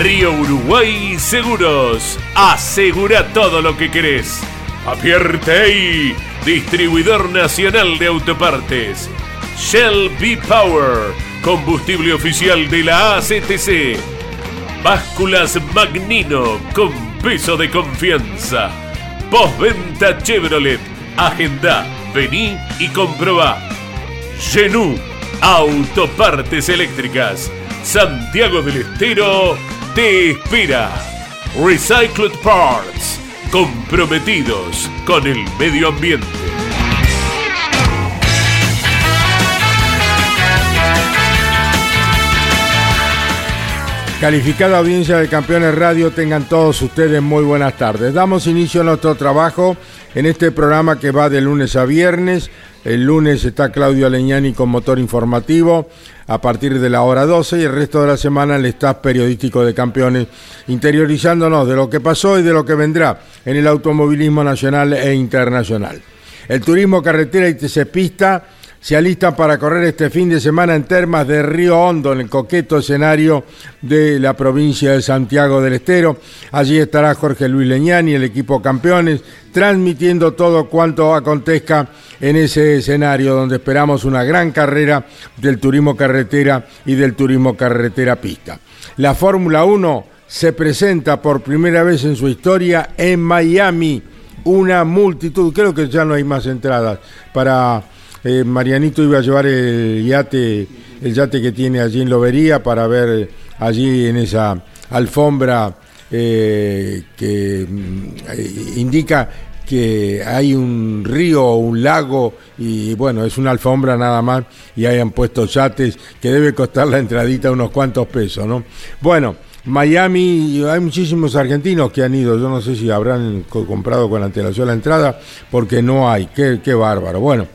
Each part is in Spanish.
Río Uruguay Seguros. Asegura todo lo que querés. Apierte distribuidor nacional de autopartes. Shell B Power, combustible oficial de la ACTC. Básculas Magnino con peso de confianza. Postventa Chevrolet. Agenda, vení y comprobá. Genú, autopartes eléctricas. Santiago del Estero te espera. Recycled Parts, comprometidos con el medio ambiente. Calificada audiencia de Campeones Radio, tengan todos ustedes muy buenas tardes. Damos inicio a nuestro trabajo en este programa que va de lunes a viernes. El lunes está Claudio Leñani con motor informativo a partir de la hora 12 y el resto de la semana el staff periodístico de Campeones, interiorizándonos de lo que pasó y de lo que vendrá en el automovilismo nacional e internacional. El turismo carretera y pista se alistan para correr este fin de semana en termas de Río Hondo, en el coqueto escenario de la provincia de Santiago del Estero. Allí estará Jorge Luis Leñani, el equipo campeones, transmitiendo todo cuanto acontezca en ese escenario donde esperamos una gran carrera del turismo carretera y del turismo carretera pista. La Fórmula 1 se presenta por primera vez en su historia en Miami. Una multitud, creo que ya no hay más entradas para eh, Marianito iba a llevar el yate, el yate que tiene allí en Lobería para ver allí en esa alfombra eh, que mm, indica que hay un río o un lago y bueno, es una alfombra nada más y hayan puesto yates que debe costar la entradita unos cuantos pesos, ¿no? Bueno, Miami, hay muchísimos argentinos que han ido, yo no sé si habrán comprado con antelación la entrada porque no hay, qué, qué bárbaro. Bueno,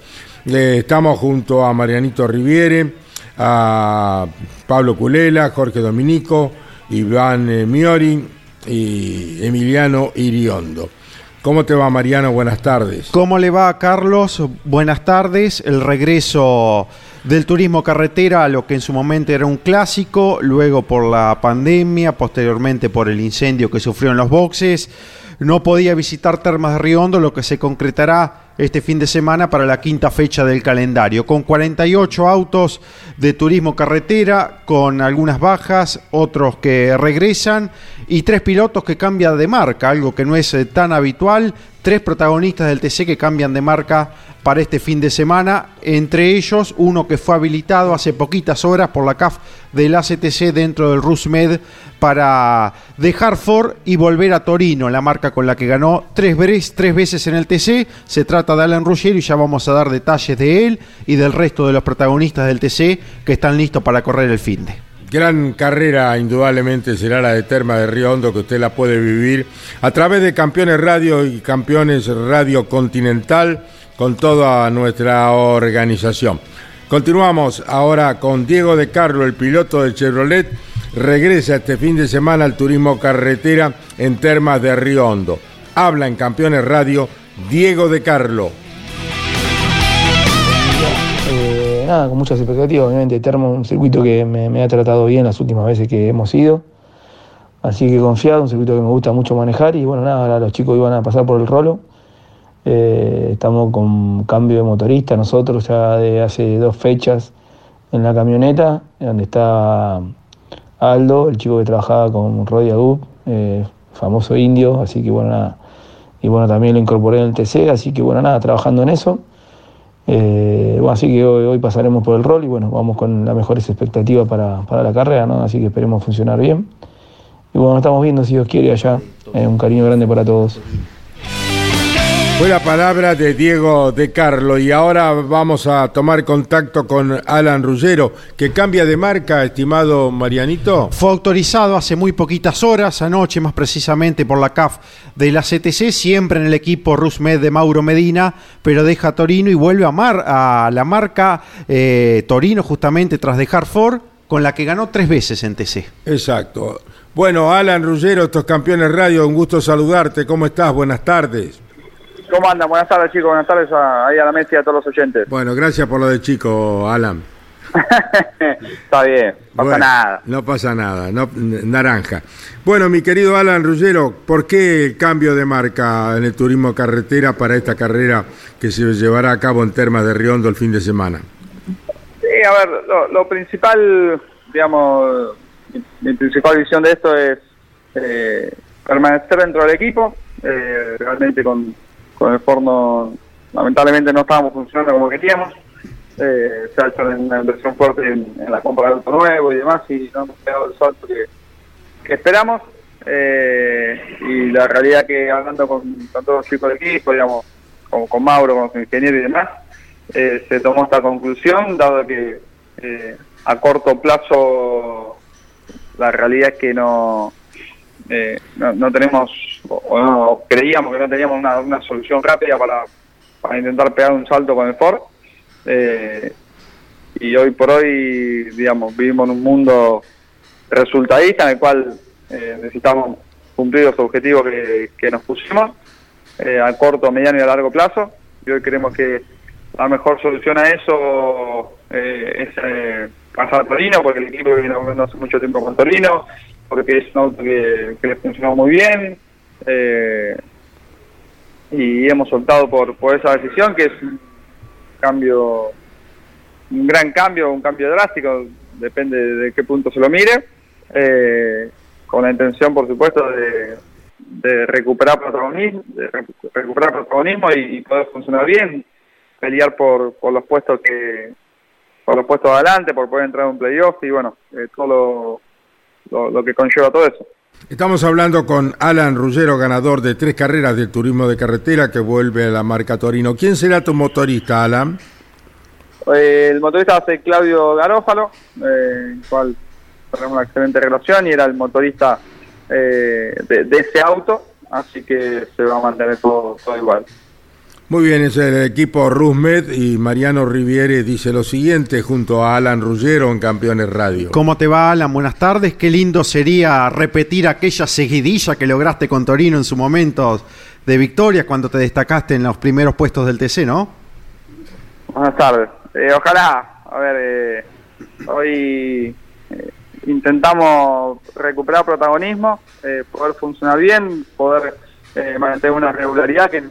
estamos junto a Marianito Riviere, a Pablo Culela, Jorge Dominico, Iván eh, Miori y Emiliano Iriondo. ¿Cómo te va, Mariano? Buenas tardes. ¿Cómo le va, Carlos? Buenas tardes. El regreso del turismo carretera a lo que en su momento era un clásico, luego por la pandemia, posteriormente por el incendio que sufrió en los boxes. No podía visitar Termas de Riondo, lo que se concretará este fin de semana para la quinta fecha del calendario, con 48 autos de turismo carretera, con algunas bajas, otros que regresan y tres pilotos que cambian de marca, algo que no es eh, tan habitual, tres protagonistas del TC que cambian de marca para este fin de semana, entre ellos uno que fue habilitado hace poquitas horas por la CAF del ACTC dentro del RUSMED para dejar Ford y volver a Torino, la marca con la que ganó tres, tres veces en el TC. Se trata de Alan Ruggiero y ya vamos a dar detalles de él y del resto de los protagonistas del TC que están listos para correr el fin de. Gran carrera, indudablemente, será la de Terma de Río Hondo, que usted la puede vivir a través de Campeones Radio y Campeones Radio Continental con toda nuestra organización. Continuamos ahora con Diego de Carlo, el piloto del Chevrolet. Regresa este fin de semana al turismo carretera en Termas de Río Hondo. Habla en Campeones Radio Diego de Carlo. Nada, con muchas expectativas. Obviamente, Termo un circuito que me, ha tratado bien las últimas veces que hemos ido. Así que confiado, un circuito que me gusta mucho manejar. Y bueno, nada, ahora los chicos iban a pasar por el rolo eh, estamos con cambio de motorista nosotros ya de hace dos fechas en la camioneta, donde está Aldo, el chico que trabajaba con Rodi Agup, eh, famoso indio, así que bueno, nada. Y bueno, también lo incorporé en el TC, así que bueno, nada, trabajando en eso. Eh, bueno, así que hoy, pasaremos por el rol y bueno, vamos con las mejores expectativas para, para la carrera, ¿no? Así que esperemos funcionar bien. Y bueno, estamos viendo si Dios quiere allá. un cariño grande para todos. Fue la palabra de Diego de Carlo y ahora vamos a tomar contacto con Alan Ruggero, que cambia de marca, estimado Marianito. Fue autorizado hace muy poquitas horas, anoche más precisamente por la CAF de la CTC, siempre en el equipo Rusmed de Mauro Medina, pero deja Torino y vuelve a, mar, a la marca eh, Torino justamente tras dejar Ford, con la que ganó tres veces en TC. Exacto. Bueno, Alan Ruggero, estos campeones radio, un gusto saludarte. ¿Cómo estás? Buenas tardes. ¿Cómo andan? Buenas tardes, chicos. Buenas tardes a, ahí a la mesa y a todos los oyentes. Bueno, gracias por lo de chico, Alan. Está bien, no pasa nada. No pasa nada, no, naranja. Bueno, mi querido Alan Ruggero, ¿por qué el cambio de marca en el turismo carretera para esta carrera que se llevará a cabo en Termas de Riondo el fin de semana? Sí, a ver, lo, principal, digamos, mi, principal visión de esto es eh, permanecer dentro del equipo, eh, realmente con con el forno lamentablemente no estábamos funcionando como queríamos. Eh, se ha hecho una inversión fuerte en, la compra de auto nuevo y demás y no hemos pegado el salto que, esperamos. Eh, y la realidad que hablando con, todos los chicos del equipo, digamos, como con Mauro, con los ingenieros y demás, eh, se tomó esta conclusión, dado que a corto plazo la realidad es que no, no, no tenemos o, creíamos que no teníamos una, solución rápida para, para, intentar pegar un salto con el Ford. Eh, y hoy por hoy, digamos, vivimos en un mundo resultadista en el cual eh, necesitamos cumplir los objetivos que, nos pusimos eh, a corto, mediano y a largo plazo. Y hoy creemos que la mejor solución a eso es pasar a Torino, porque el equipo viene hace mucho tiempo con Torino, porque es un auto que, que le funcionó muy bien, eh, y hemos soltado por, por esa decisión que es un cambio, un gran cambio, un cambio drástico, depende de qué punto se lo mire, eh, con la intención, por supuesto, de, recuperar protagonismo, de recuperar protagonismo y, poder funcionar bien, pelear por, por los puestos que por los puestos adelante, por poder entrar en un playoff y bueno, eh, todo lo, lo que conlleva todo eso. Estamos hablando con Alan Ruggero, ganador de tres carreras del turismo de carretera que vuelve a la marca Torino. ¿Quién será tu motorista, Alan? Eh, el motorista va a ser Claudio Garófalo, eh, el cual tenemos una excelente relación y era el motorista eh, de, ese auto, así que se va a mantener todo igual. Muy bien, es el equipo Rusmed y Mariano Riviere dice lo siguiente junto a Alan Ruggero en Campeones Radio. ¿Cómo te va, Alan? Buenas tardes. Qué lindo sería repetir aquella seguidilla que lograste con Torino en su momento de victoria cuando te destacaste en los primeros puestos del TC, ¿no? Buenas tardes. Eh, ojalá, a ver, eh, hoy eh, intentamos recuperar protagonismo, poder funcionar bien, poder mantener una regularidad que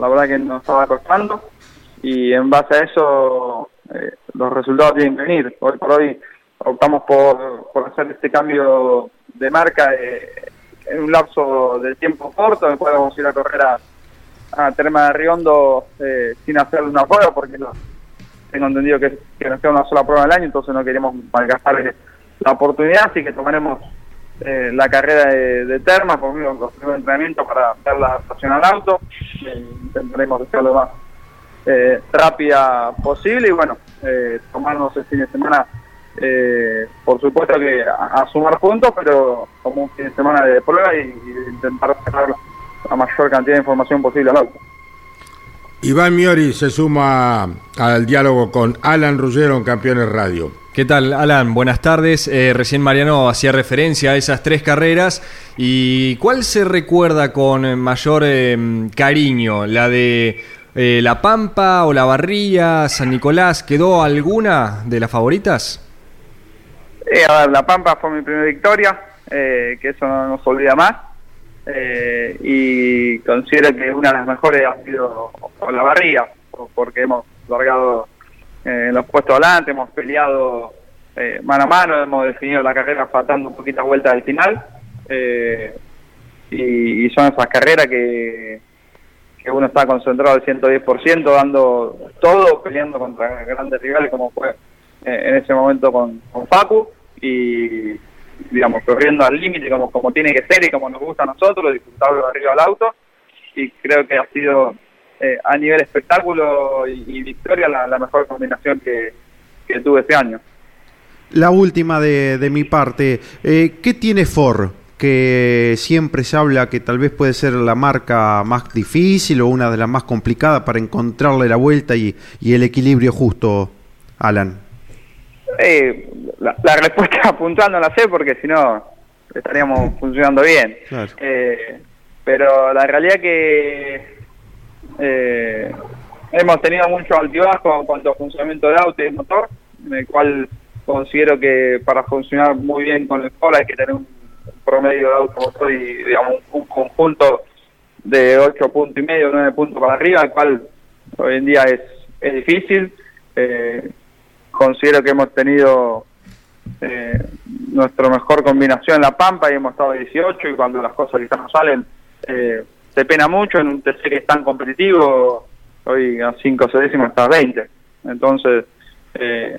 la verdad que nos estaba costando y en base a eso eh, los resultados tienen que venir. Hoy por hoy optamos por, por hacer este cambio de marca eh, en un lapso de tiempo corto, después vamos a ir a correr a, a Terma de Riondo eh, sin hacer una prueba porque tengo entendido que, que nos queda una sola prueba al año, entonces no queremos malgastar la oportunidad, así que tomaremos eh, la carrera de, de Termas, por los primeros entrenamientos para dar la adaptación al auto. Eh, intentaremos hacer lo más eh, rápida posible y bueno, eh, tomarnos el fin de semana, por supuesto que a, sumar puntos, pero como un fin de semana de prueba y, intentar sacar la mayor cantidad de información posible al auto. Iván Miori se suma al diálogo con Alan Ruggero en Campeones Radio. ¿Qué tal, Alan? Buenas tardes. Eh, recién Mariano hacía referencia a esas tres carreras. ¿Y cuál se recuerda con mayor em, cariño? ¿La de eh, La Pampa o La Barría, San Nicolás? ¿Quedó alguna de las favoritas? Eh, a ver, La Pampa fue mi primera victoria, que eso no nos olvida más. y considero que una de las mejores ha sido La Barría, porque hemos largado en los puestos adelante, hemos peleado eh, mano a mano, hemos definido la carrera faltando un poquito vuelta al final. Eh, y, son esas carreras que, que uno está concentrado al 110%, dando todo, peleando contra grandes rivales como fue eh, en ese momento con, con Facu y digamos corriendo al límite como, como tiene que ser y como nos gusta a nosotros, disfrutarlo arriba al auto y creo que ha sido eh, a nivel espectáculo y, victoria la, mejor combinación que, tuve este año. La última de, de mi parte, eh, ¿qué tiene Ford? que siempre se habla que tal vez puede ser la marca más difícil o una de las más complicadas para encontrarle la vuelta y, el equilibrio justo, Alan. Eh, la, respuesta puntual no la sé porque si no estaríamos funcionando bien. Eh, pero la realidad que eh, hemos tenido mucho altibajo en cuanto a funcionamiento de auto y motor, en el cual considero que para funcionar muy bien con el Ford hay que tener un promedio de automotor y digamos un, conjunto de 8 puntos y medio, 9 puntos para arriba, el cual hoy en día es, es difícil. Eh, considero que hemos tenido eh, nuestra mejor combinación en la Pampa y hemos estado 18 y cuando las cosas quizás no salen eh, se pena mucho en un TC que es tan competitivo, hoy a 5 o 6 décimos está 20. Entonces eh,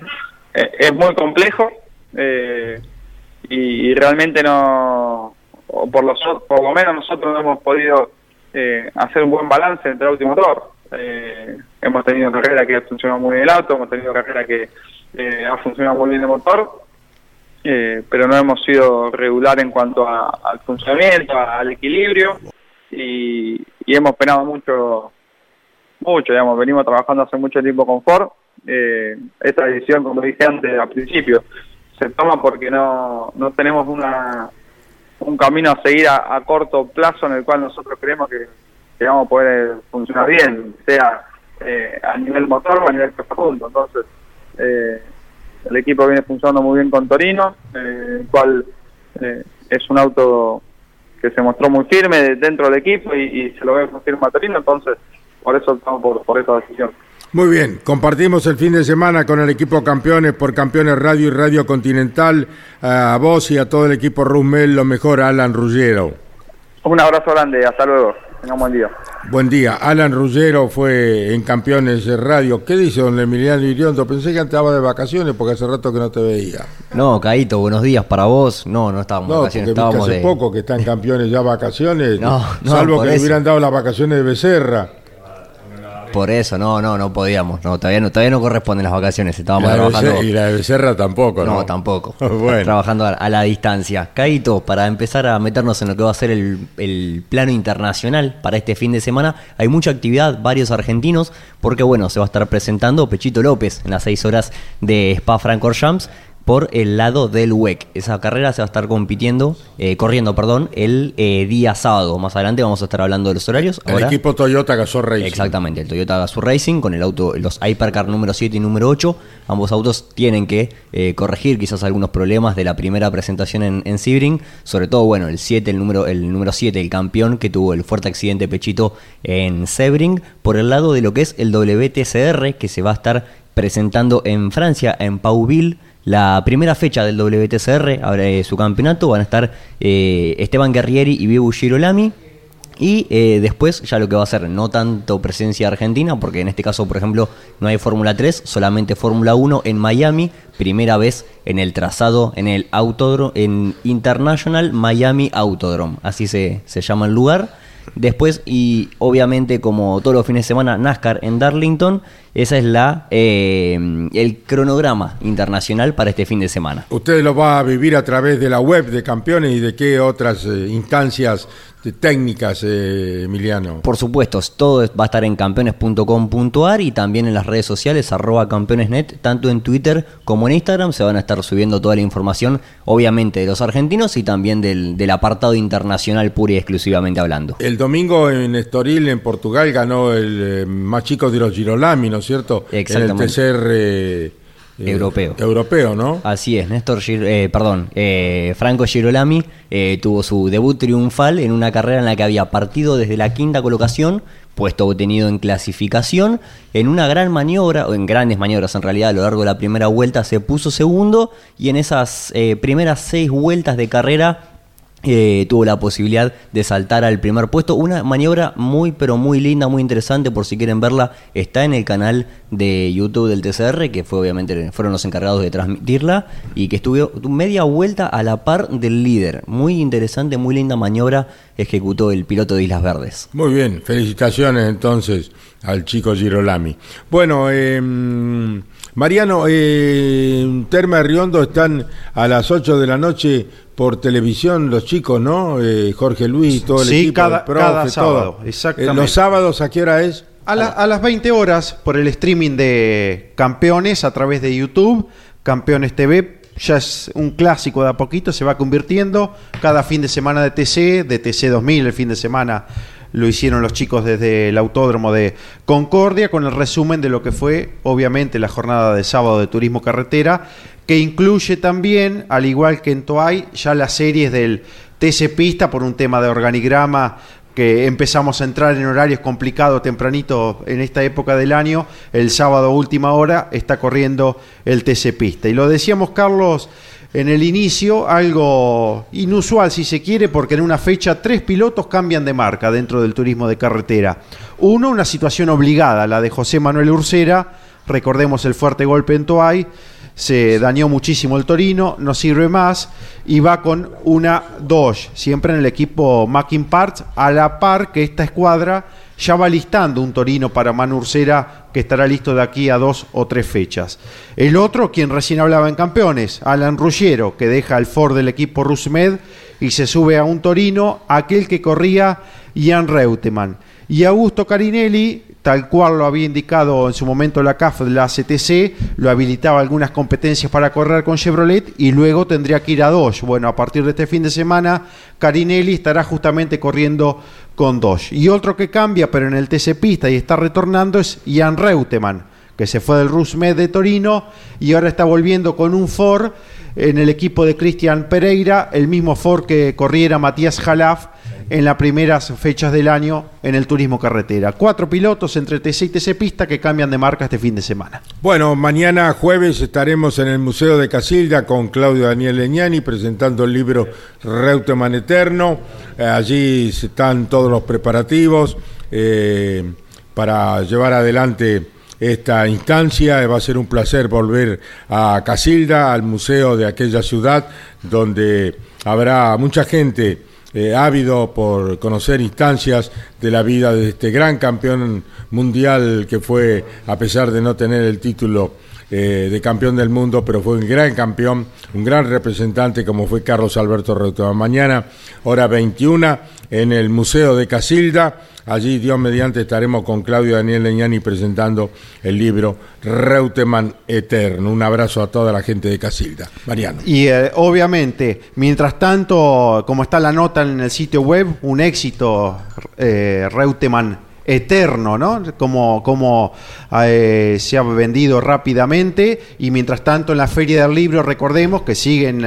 es muy complejo. Eh, y, realmente no, por, los, por lo menos nosotros no hemos podido eh, hacer un buen balance entre auto y motor. Eh, hemos tenido carrera que ha funcionado muy bien el auto, hemos tenido carrera que eh, ha funcionado muy bien el motor, pero no hemos sido regular en cuanto al funcionamiento, al equilibrio y, hemos penado mucho, mucho, digamos, venimos trabajando hace mucho tiempo con Ford. esta decisión, como dije antes al principio, se toma porque no, no tenemos una, un camino a seguir a, corto plazo en el cual nosotros creemos que, vamos a poder funcionar bien, sea eh, a nivel motor o a nivel profundo. Entonces, eh, el equipo viene funcionando muy bien con Torino, eh, el cual es un auto que se mostró muy firme dentro del equipo y, se lo ve firme a Torino, entonces por eso estamos por, por esa decisión. Muy bien, compartimos el fin de semana con el equipo Campeones por Campeones Radio y Radio Continental. A vos y a todo el equipo Rumel, lo mejor, Alan Ruggero. Un abrazo grande, hasta luego. Buen día. Buen día. Alan Ruggero fue en Campeones Radio. ¿Qué dice don Emiliano Iriondo? Pensé que andaba de vacaciones porque hace rato que no te veía. No, Caíto, buenos días para vos. No, no estábamos de vacaciones. Estábamos hace poco que están campeones ya vacaciones. no, no, salvo que le hubieran dado las vacaciones de Becerra. Por eso, no, no, no podíamos. No, todavía no, todavía no corresponden las vacaciones. Estábamos trabajando. y la de Becerra tampoco, ¿no? No, tampoco. Trabajando a, la distancia. Caito, para empezar a meternos en lo que va a ser el, plano internacional para este fin de semana, hay mucha actividad, varios argentinos, porque bueno, se va a estar presentando Pechito López en las seis horas de Spa Francorchamps por el lado del WEC. Esa carrera se va a estar compitiendo, eh, corriendo, perdón, el eh, día sábado. Más adelante vamos a estar hablando de los horarios. el equipo Toyota Gazoo Racing. Exactamente, el Toyota Gazoo Racing con el auto, los Hypercar número 7 y número 8. Ambos autos tienen que eh, corregir quizás algunos problemas de la primera presentación en, en Sebring. Sobre todo, bueno, el 7, el número, el número 7, el campeón que tuvo el fuerte accidente Pechito en Sebring. Por el lado de lo que es el WTCR, que se va a estar presentando en Francia, en Pauville la primera fecha del WTCR, su campeonato, van a estar eh, Esteban Guerrieri y Vivo Girolami. Y eh, después ya lo que va a ser, no tanto presencia argentina, porque en este caso, por ejemplo, no hay Fórmula 3, solamente Fórmula 1 en Miami, primera vez en el trazado, en el Autodrome, en International Miami Autodrome, así se, se llama el lugar. Después, y obviamente, como todos los fines de semana, NASCAR en Darlington. Esa es la eh, el cronograma internacional para este fin de semana. Usted lo va a vivir a través de la web de campeones y de qué otras eh, instancias técnicas, eh, Emiliano. Por supuesto, todo va a estar en campeones.com.ar y también en las redes sociales, arroba campeonesnet, tanto en Twitter como en Instagram. Se van a estar subiendo toda la información, obviamente, de los argentinos y también del, del apartado internacional pura y exclusivamente hablando. El domingo en Estoril, en Portugal, ganó el más chico de los Girolami, ¿no cierto? Exactamente. En el tercer... Eh, europeo. Europeo, ¿no? Así es, Néstor, eh, perdón, eh, Franco Girolami tuvo su debut triunfal en una carrera en la que había partido desde la quinta colocación, puesto obtenido en clasificación, en una gran maniobra, o en grandes maniobras en realidad, a lo largo de la primera vuelta se puso segundo y en esas primeras seis vueltas de carrera eh, tuvo la posibilidad de saltar al primer puesto. Una maniobra muy, pero muy linda, muy interesante. Por si quieren verla, está en el canal de YouTube del TCR, que fue obviamente fueron los encargados de transmitirla y que estuvo media vuelta a la par del líder. Muy interesante, muy linda maniobra ejecutó el piloto de Islas Verdes. Muy bien, felicitaciones entonces al chico Girolami. Bueno, eh, Mariano, eh, Terma y Riondo están a las 8 de la noche por televisión los chicos, ¿no? Eh, Jorge Luis, todo el Sí, equipo, cada- el profe, cada sábado, todo. exactamente. Eh, ¿Los sábados a qué hora es? A, la- a las 20 horas por el streaming de Campeones a través de YouTube, Campeones TV, ya es un clásico de a poquito, se va convirtiendo. Cada fin de semana de TC, de TC 2000 el fin de semana lo hicieron los chicos desde el autódromo de Concordia con el resumen de lo que fue obviamente la jornada de sábado de turismo carretera que incluye también, al igual que en Toay, ya las series del TC Pista por un tema de organigrama que empezamos a entrar en horarios complicados tempranito en esta época del año, el sábado última hora está corriendo el TC Pista. Y lo decíamos, Carlos, en el inicio, algo inusual si se quiere, porque en una fecha tres pilotos cambian de marca dentro del turismo de carretera. Uno, una situación obligada, la de José Manuel Ursera, recordemos el fuerte golpe en Toay, se dañó muchísimo el Torino, no sirve más y va con una Dodge, siempre en el equipo Mackin Parts, a la par que esta escuadra ya va listando un Torino para Manu Ursera que estará listo de aquí a dos o tres fechas. El otro, quien recién hablaba en campeones, Alan Ruggiero, que deja el Ford del equipo Rusmed y se sube a un Torino, aquel que corría Ian Reutemann. Y Augusto Carinelli, tal cual lo había indicado en su momento la CAF la CTC, lo habilitaba algunas competencias para correr con Chevrolet y luego tendría que ir a Dodge. Bueno, a partir de este fin de semana, Carinelli estará justamente corriendo con Dodge. Y otro que cambia, pero en el TC Pista y está retornando, es Ian Reutemann, que se fue del Rusmed de Torino y ahora está volviendo con un Ford en el equipo de Cristian Pereira, el mismo Ford que corriera Matías Jalaf en las primeras fechas del año en el turismo carretera. Cuatro pilotos entre TC y TC Pista que cambian de marca este fin de semana. Bueno, mañana jueves estaremos en el Museo de Casilda con Claudio Daniel Leñani presentando el libro Reutemann Eterno. Eh, allí están todos los preparativos eh, para llevar adelante esta instancia. Va a ser un placer volver a Casilda, al museo de aquella ciudad, donde habrá mucha gente eh, ávido por conocer instancias de la vida de este gran campeón mundial que fue, a pesar de no tener el título eh, de campeón del mundo, pero fue un gran campeón, un gran representante como fue Carlos Alberto Reutemann. Mañana, hora 21, en el Museo de Casilda. Allí, Dios mediante, estaremos con Claudio Daniel Leñani presentando el libro Reutemann Eterno. Un abrazo a toda la gente de Casilda. Mariano. Y eh, obviamente, mientras tanto, como está la nota en el sitio web, un éxito eh, Reutemann eterno, ¿no? Como, como eh, se ha vendido rápidamente y mientras tanto en la Feria del Libro recordemos que sigue en,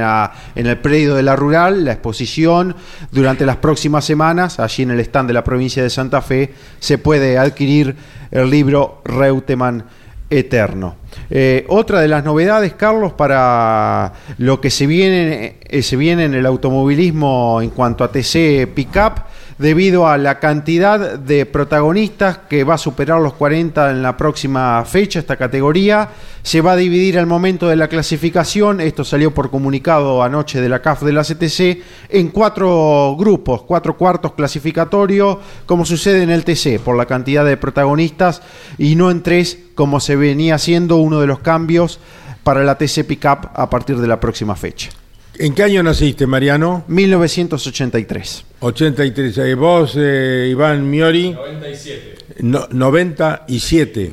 el predio de la Rural la exposición durante las próximas semanas, allí en el stand de la provincia de Santa Fe se puede adquirir el libro Reutemann eterno. Eh, otra de las novedades, Carlos, para lo que se viene, eh, se viene en el automovilismo en cuanto a TC Pickup, debido a la cantidad de protagonistas que va a superar los 40 en la próxima fecha, esta categoría, se va a dividir al momento de la clasificación, esto salió por comunicado anoche de la CAF de la CTC, en cuatro grupos, cuatro cuartos clasificatorios, como sucede en el TC, por la cantidad de protagonistas, y no en tres, como se venía haciendo uno de los cambios para la TC Pickup a partir de la próxima fecha. ¿En qué año naciste, Mariano? 1983. 83. ¿Y vos, eh, Iván Miori? 97. 97.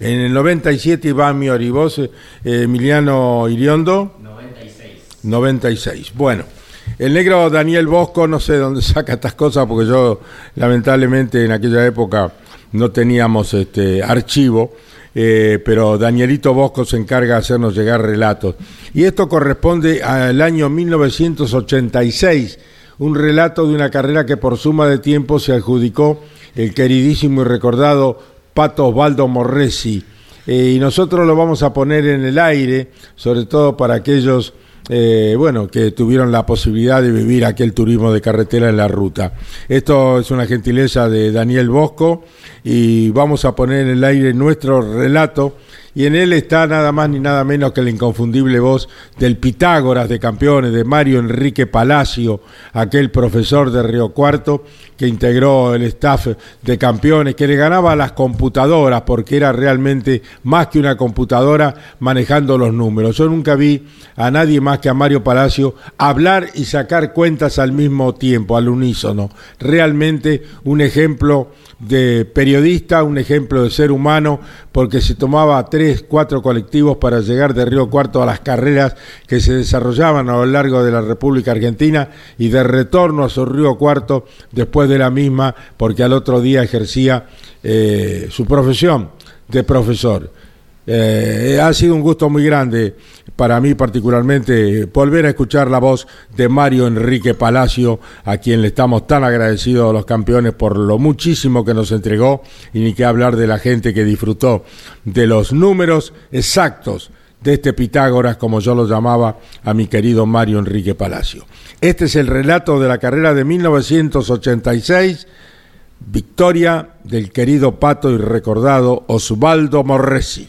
En el 97 Iván Miori. ¿Y vos, eh, Emiliano Iriondo? 96. 96. Bueno. El negro Daniel Bosco, no sé dónde saca estas cosas, porque yo, lamentablemente, en aquella época no teníamos este archivo, eh, pero Danielito Bosco se encarga de hacernos llegar relatos. Y esto corresponde al año 1986, un relato de una carrera que por suma de tiempo se adjudicó el queridísimo y recordado Pato Osvaldo Morresi. Eh, y nosotros lo vamos a poner en el aire, sobre todo para aquellos eh, bueno, que tuvieron la posibilidad de vivir aquel turismo de carretera en la ruta. Esto es una gentileza de Daniel Bosco y vamos a poner en el aire nuestro relato y en él está nada más ni nada menos que la inconfundible voz del Pitágoras de campeones, de Mario Enrique Palacio, aquel profesor de Río Cuarto que integró el staff de campeones, que le ganaba a las computadoras porque era realmente más que una computadora manejando los números. Yo nunca vi a nadie más que a Mario Palacio hablar y sacar cuentas al mismo tiempo, al unísono. Realmente un ejemplo de periodista, un ejemplo de ser humano, porque se tomaba tres, cuatro colectivos para llegar de Río Cuarto a las carreras que se desarrollaban a lo largo de la República Argentina y de retorno a su Río Cuarto después de la misma, porque al otro día ejercía eh, su profesión de profesor. Eh, ha sido un gusto muy grande para mí particularmente volver a escuchar la voz de Mario Enrique Palacio, a quien le estamos tan agradecidos a los campeones por lo muchísimo que nos entregó y ni que hablar de la gente que disfrutó de los números exactos de este Pitágoras, como yo lo llamaba a mi querido Mario Enrique Palacio. Este es el relato de la carrera de 1986 Victoria del querido pato y recordado Osvaldo Morresi.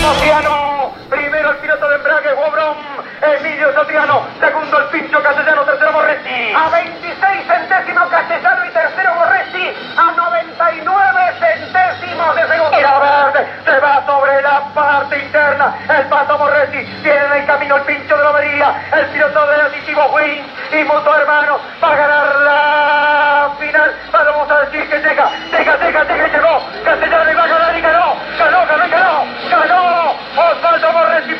Sotiano, primero el piloto de embrague, Wobrón, Emilio Sotiano, segundo el pincho castellano, tercero Morresi. A 26 centésimos castellano y tercero Morresi, a 99 centésimos de segundo. Se va sobre la parte interna, el pato Morresi, tiene en el camino el pincho de lobería, el piloto del aditivo Win y Muto Hermano, va a ganar la final, vamos a decir que llega, llega, llega, llega, llegó, castellano va a ganar y ganó, ganó, ganó ganó, ganó, Osvaldo Morresi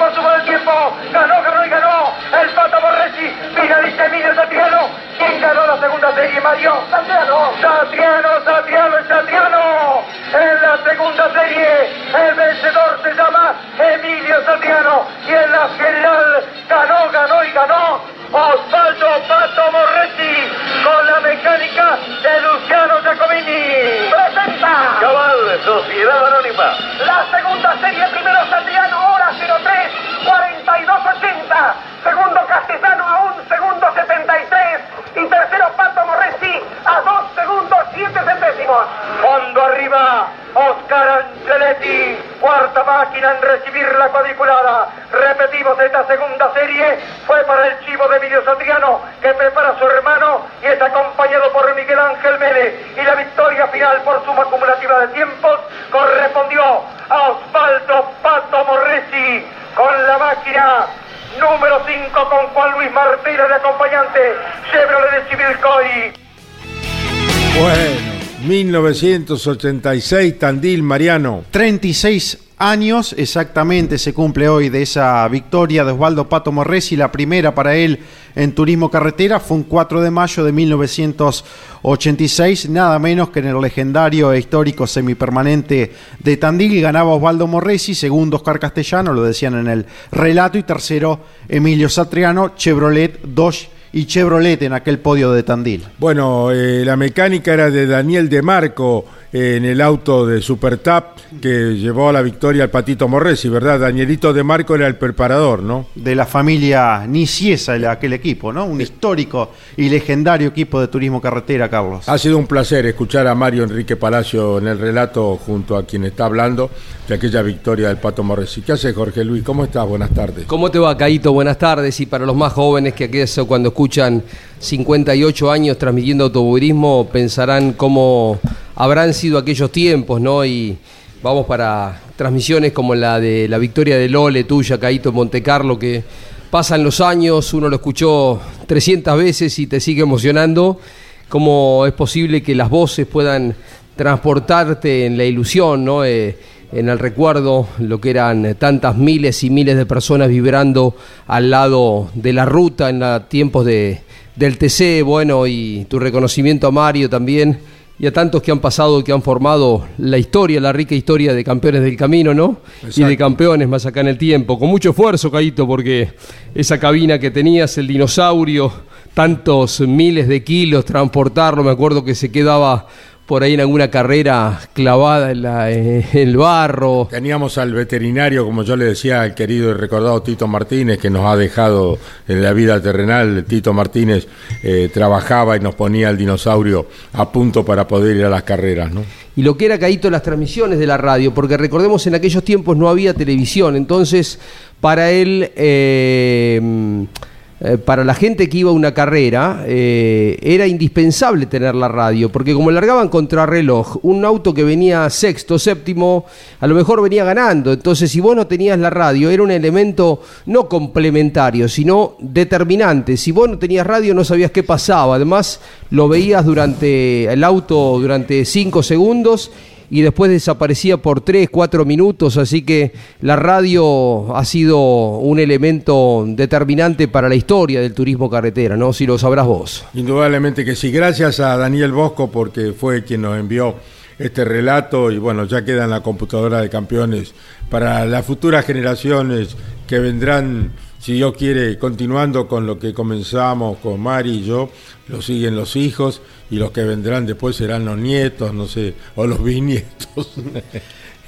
que prepara a su hermano y es acompañado por Miguel Ángel Mele. Y la victoria final por suma acumulativa de tiempos correspondió a Osvaldo Pato Morresi con la máquina número 5 con Juan Luis Martínez de acompañante, Chevrolet de Civilcoy. Bueno, 1986, Tandil, Mariano. 36 años exactamente se cumple hoy de esa victoria de Osvaldo Pato Morresi, la primera para él en turismo carretera, fue un 4 de mayo de 1986, nada menos que en el legendario e histórico semipermanente de Tandil, ganaba Osvaldo Morresi, segundo Oscar Castellano, lo decían en el relato, y tercero Emilio Satriano, Chevrolet, Dodge y Chevrolet en aquel podio de Tandil. Bueno, eh, la mecánica era de Daniel De Marco eh, en el auto de Supertap que llevó a la victoria al Patito Morresi, ¿verdad? Danielito De Marco era el preparador, ¿no? De la familia Niciesa, el- aquel equipo, ¿no? Un histórico y legendario equipo de turismo carretera, Carlos. Ha sido un placer escuchar a Mario Enrique Palacio en el relato junto a quien está hablando de aquella victoria del Pato Morresi. ¿Qué hace Jorge Luis? ¿Cómo estás? Buenas tardes. ¿Cómo te va, Caito? Buenas tardes. Y para los más jóvenes que aquello cuando escuchan 58 años transmitiendo automovilismo, pensarán cómo habrán sido aquellos tiempos, ¿no? Y vamos para transmisiones como la de la victoria de Lole, tuya, Caito, en Monte Carlo, que pasan los años, uno lo escuchó 300 veces y te sigue emocionando. ¿Cómo es posible que las voces puedan transportarte en la ilusión, ¿no? Eh, en el recuerdo, lo que eran tantas miles y miles de personas vibrando al lado de la ruta en los tiempos de, del TC, bueno, y tu reconocimiento a Mario también, y a tantos que han pasado, que han formado la historia, la rica historia de campeones del camino, ¿no? Y de campeones más acá en el tiempo, con mucho esfuerzo, Caito, porque esa cabina que tenías, el dinosaurio, tantos miles de kilos, transportarlo, me acuerdo que se quedaba por ahí en alguna carrera clavada en, la- en el barro. Teníamos al veterinario, como yo le decía, al querido y recordado Tito Martínez, que nos ha dejado en la vida terrenal. Tito Martínez eh, trabajaba y nos ponía el dinosaurio a punto para poder ir a las carreras, ¿no? y lo que era Caíto las transmisiones de la radio, porque recordemos en aquellos tiempos no había televisión, entonces para él, eh, eh, para la gente que iba a una carrera, eh, era indispensable tener la radio, porque como largaban contrarreloj, un auto que venía sexto, séptimo, a lo mejor venía ganando, entonces si vos no tenías la radio, era un elemento no complementario, sino determinante, si vos no tenías radio no sabías qué pasaba, además lo veías durante el auto durante cinco segundos y después desaparecía por 3, 4 minutos, así que la radio ha sido un elemento determinante para la historia del turismo carretera, ¿no? Si lo sabrás vos. Indudablemente que sí. Gracias a Daniel Bosco porque fue quien nos envió este relato y bueno, ya queda en la computadora de campeones para las futuras generaciones que vendrán, si Dios quiere, continuando con lo que comenzamos con Mari y yo, lo siguen los hijos y los que vendrán después serán los nietos, no sé, o los bisnietos.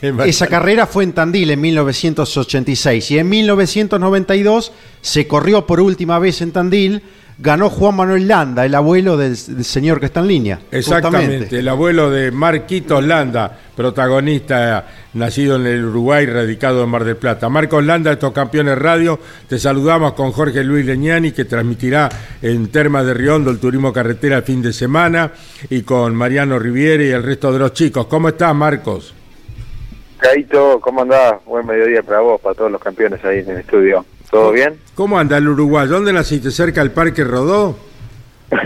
Esa carrera fue en Tandil en 1986 y en 1992 se corrió por última vez en Tandil. Ganó Juan Manuel Landa, el abuelo del, del señor que está en línea. Exactamente, justamente. el abuelo de Marquitos Landa, protagonista nacido en el Uruguay, radicado en Mar del Plata. Marcos Landa, estos campeones radio, te saludamos con Jorge Luis Leñani, que transmitirá en Termas de Riondo el turismo carretera el fin de semana, y con Mariano Riviere y el resto de los chicos. ¿Cómo estás, Marcos? Caito, ¿cómo andás? Buen mediodía para vos, para todos los campeones ahí en el estudio. ¿Todo bien? ¿Cómo anda el Uruguay? ¿Dónde naciste? ¿Cerca del Parque Rodó?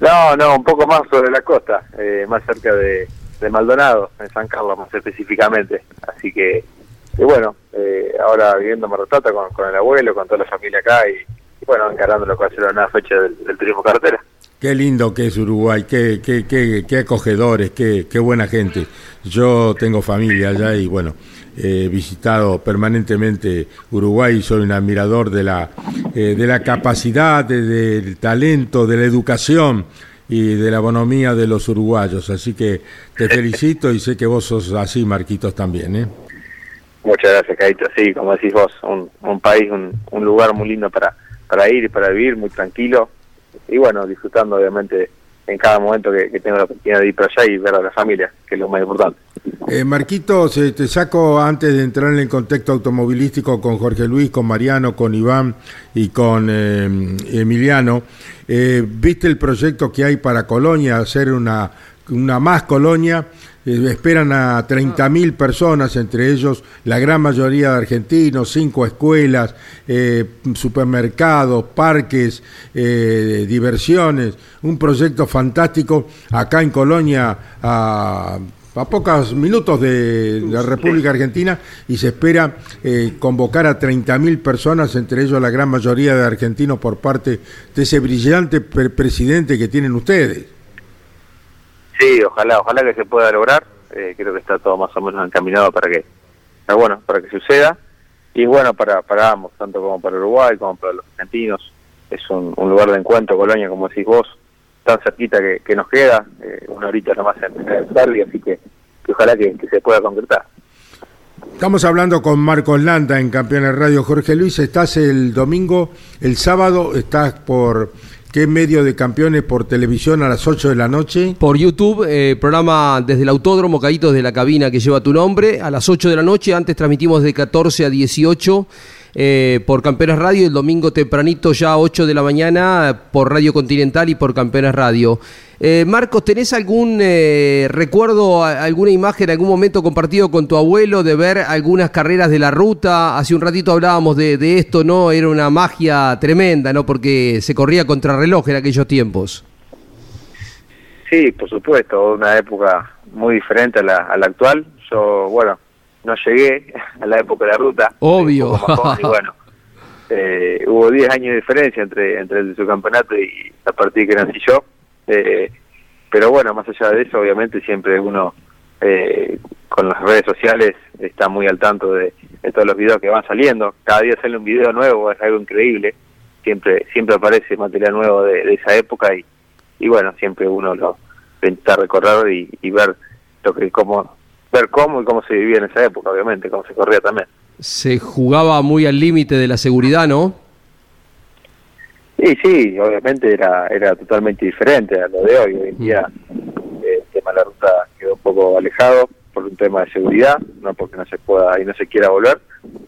No, no, un poco más sobre la costa, eh, más cerca de, de Maldonado, en San Carlos más específicamente. Así que, y bueno, eh, ahora viviendo en con, con el abuelo, con toda la familia acá y, y bueno, encarando lo que va a ser nueva fecha del, del turismo carretera. Qué lindo que es Uruguay, qué, qué, qué, qué acogedores, qué, qué buena gente. Yo tengo familia allá y bueno, he visitado permanentemente Uruguay y soy un admirador de la, eh, de la capacidad, de- del talento, de la educación y de la bonomía de los uruguayos. Así que te felicito y sé que vos sos así, Marquitos, también. ¿eh? Muchas gracias, Caito. Sí, como decís vos, un, un país, un, un lugar muy lindo para, para ir y para vivir, muy tranquilo. Y bueno, disfrutando obviamente en cada momento que, que tengo la oportunidad de ir para allá y ver a la familia, que es lo más importante. Eh, Marquitos, te saco antes de entrar en el contexto automovilístico con Jorge Luis, con Mariano, con Iván y con eh, Emiliano. Eh, ¿Viste el proyecto que hay para Colonia, hacer una, una más Colonia? Eh, esperan a 30.000 personas, entre ellos la gran mayoría de argentinos, cinco escuelas, eh, supermercados, parques, eh, diversiones. Un proyecto fantástico acá en Colonia a a pocos minutos de la República Argentina y se espera convocar a 30.000 personas, entre ellos la gran mayoría de argentinos por parte de ese brillante pre- presidente que tienen ustedes. Sí, ojalá, ojalá que se pueda lograr. Eh, creo que está todo más o menos encaminado para que, bueno, para que suceda. Y bueno, para, para ambos, tanto como para Uruguay como para los argentinos. Es un, un lugar de encuentro, Colonia, como decís vos, tan cerquita que, que nos queda, eh, una horita nomás en, en así que, que ojalá que, que se pueda concretar. Estamos hablando con Marcos Landa en Campeones Radio. Jorge Luis, estás el domingo, el sábado, estás por qué medio de campeones por televisión a las 8 de la noche. Por YouTube, eh, programa desde el Autódromo, Caítos de la cabina que lleva tu nombre, a las 8 de la noche, antes transmitimos de 14 a 18 eh, por Campeones Radio, el domingo tempranito ya a 8 de la mañana por Radio Continental y por Campeones Radio. Eh, Marcos, ¿tenés algún eh, recuerdo, alguna imagen, algún momento compartido con tu abuelo de ver algunas carreras de la ruta? Hace un ratito hablábamos de, de esto, ¿no? Era una magia tremenda, ¿no? Porque se corría contrarreloj en aquellos tiempos. Sí, por supuesto, una época muy diferente a la, a la actual. Yo, bueno, no llegué a la época de la ruta. Obvio. joven, y bueno, eh, hubo 10 años de diferencia entre, entre el de su campeonato y la partida que nací yo. Eh, pero bueno, más allá de eso, obviamente siempre uno eh, con las redes sociales está muy al tanto de, todos los videos que van saliendo. Cada día sale un video nuevo, es algo increíble. Siempre siempre aparece material nuevo de, esa época y, y bueno, siempre uno lo, de intentar recorrer y, y ver lo que cómo ver cómo y cómo se vivía en esa época, obviamente, cómo se corría también. Se jugaba muy al límite de la seguridad, ¿no? Sí, sí, obviamente era era totalmente diferente a lo de hoy. Hoy en día eh, el tema de la ruta quedó un poco alejado por un tema de seguridad, no porque no se pueda y no se quiera volver.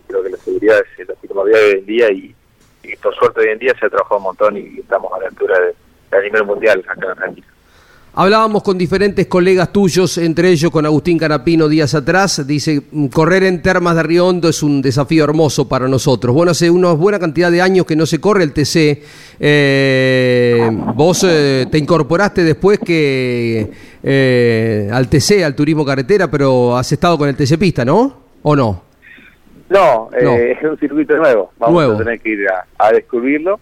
Creo que la seguridad es lo primordial hoy en día y, y por suerte hoy en día se ha trabajado un montón y estamos a la altura de, del nivel mundial acá en Argentina. Hablábamos con diferentes colegas tuyos, entre ellos con Agustín Canapino días atrás. Dice, correr en Termas de Río Hondo es un desafío hermoso para nosotros. Bueno, hace una buena cantidad de años que no se corre el TC. Eh, vos eh, te incorporaste después que eh, al TC, al turismo carretera, pero has estado con el TC Pista, ¿no? ¿O no? No, No. eh, es un circuito nuevo. Vamos Nuevo. a tener que ir a, a descubrirlo.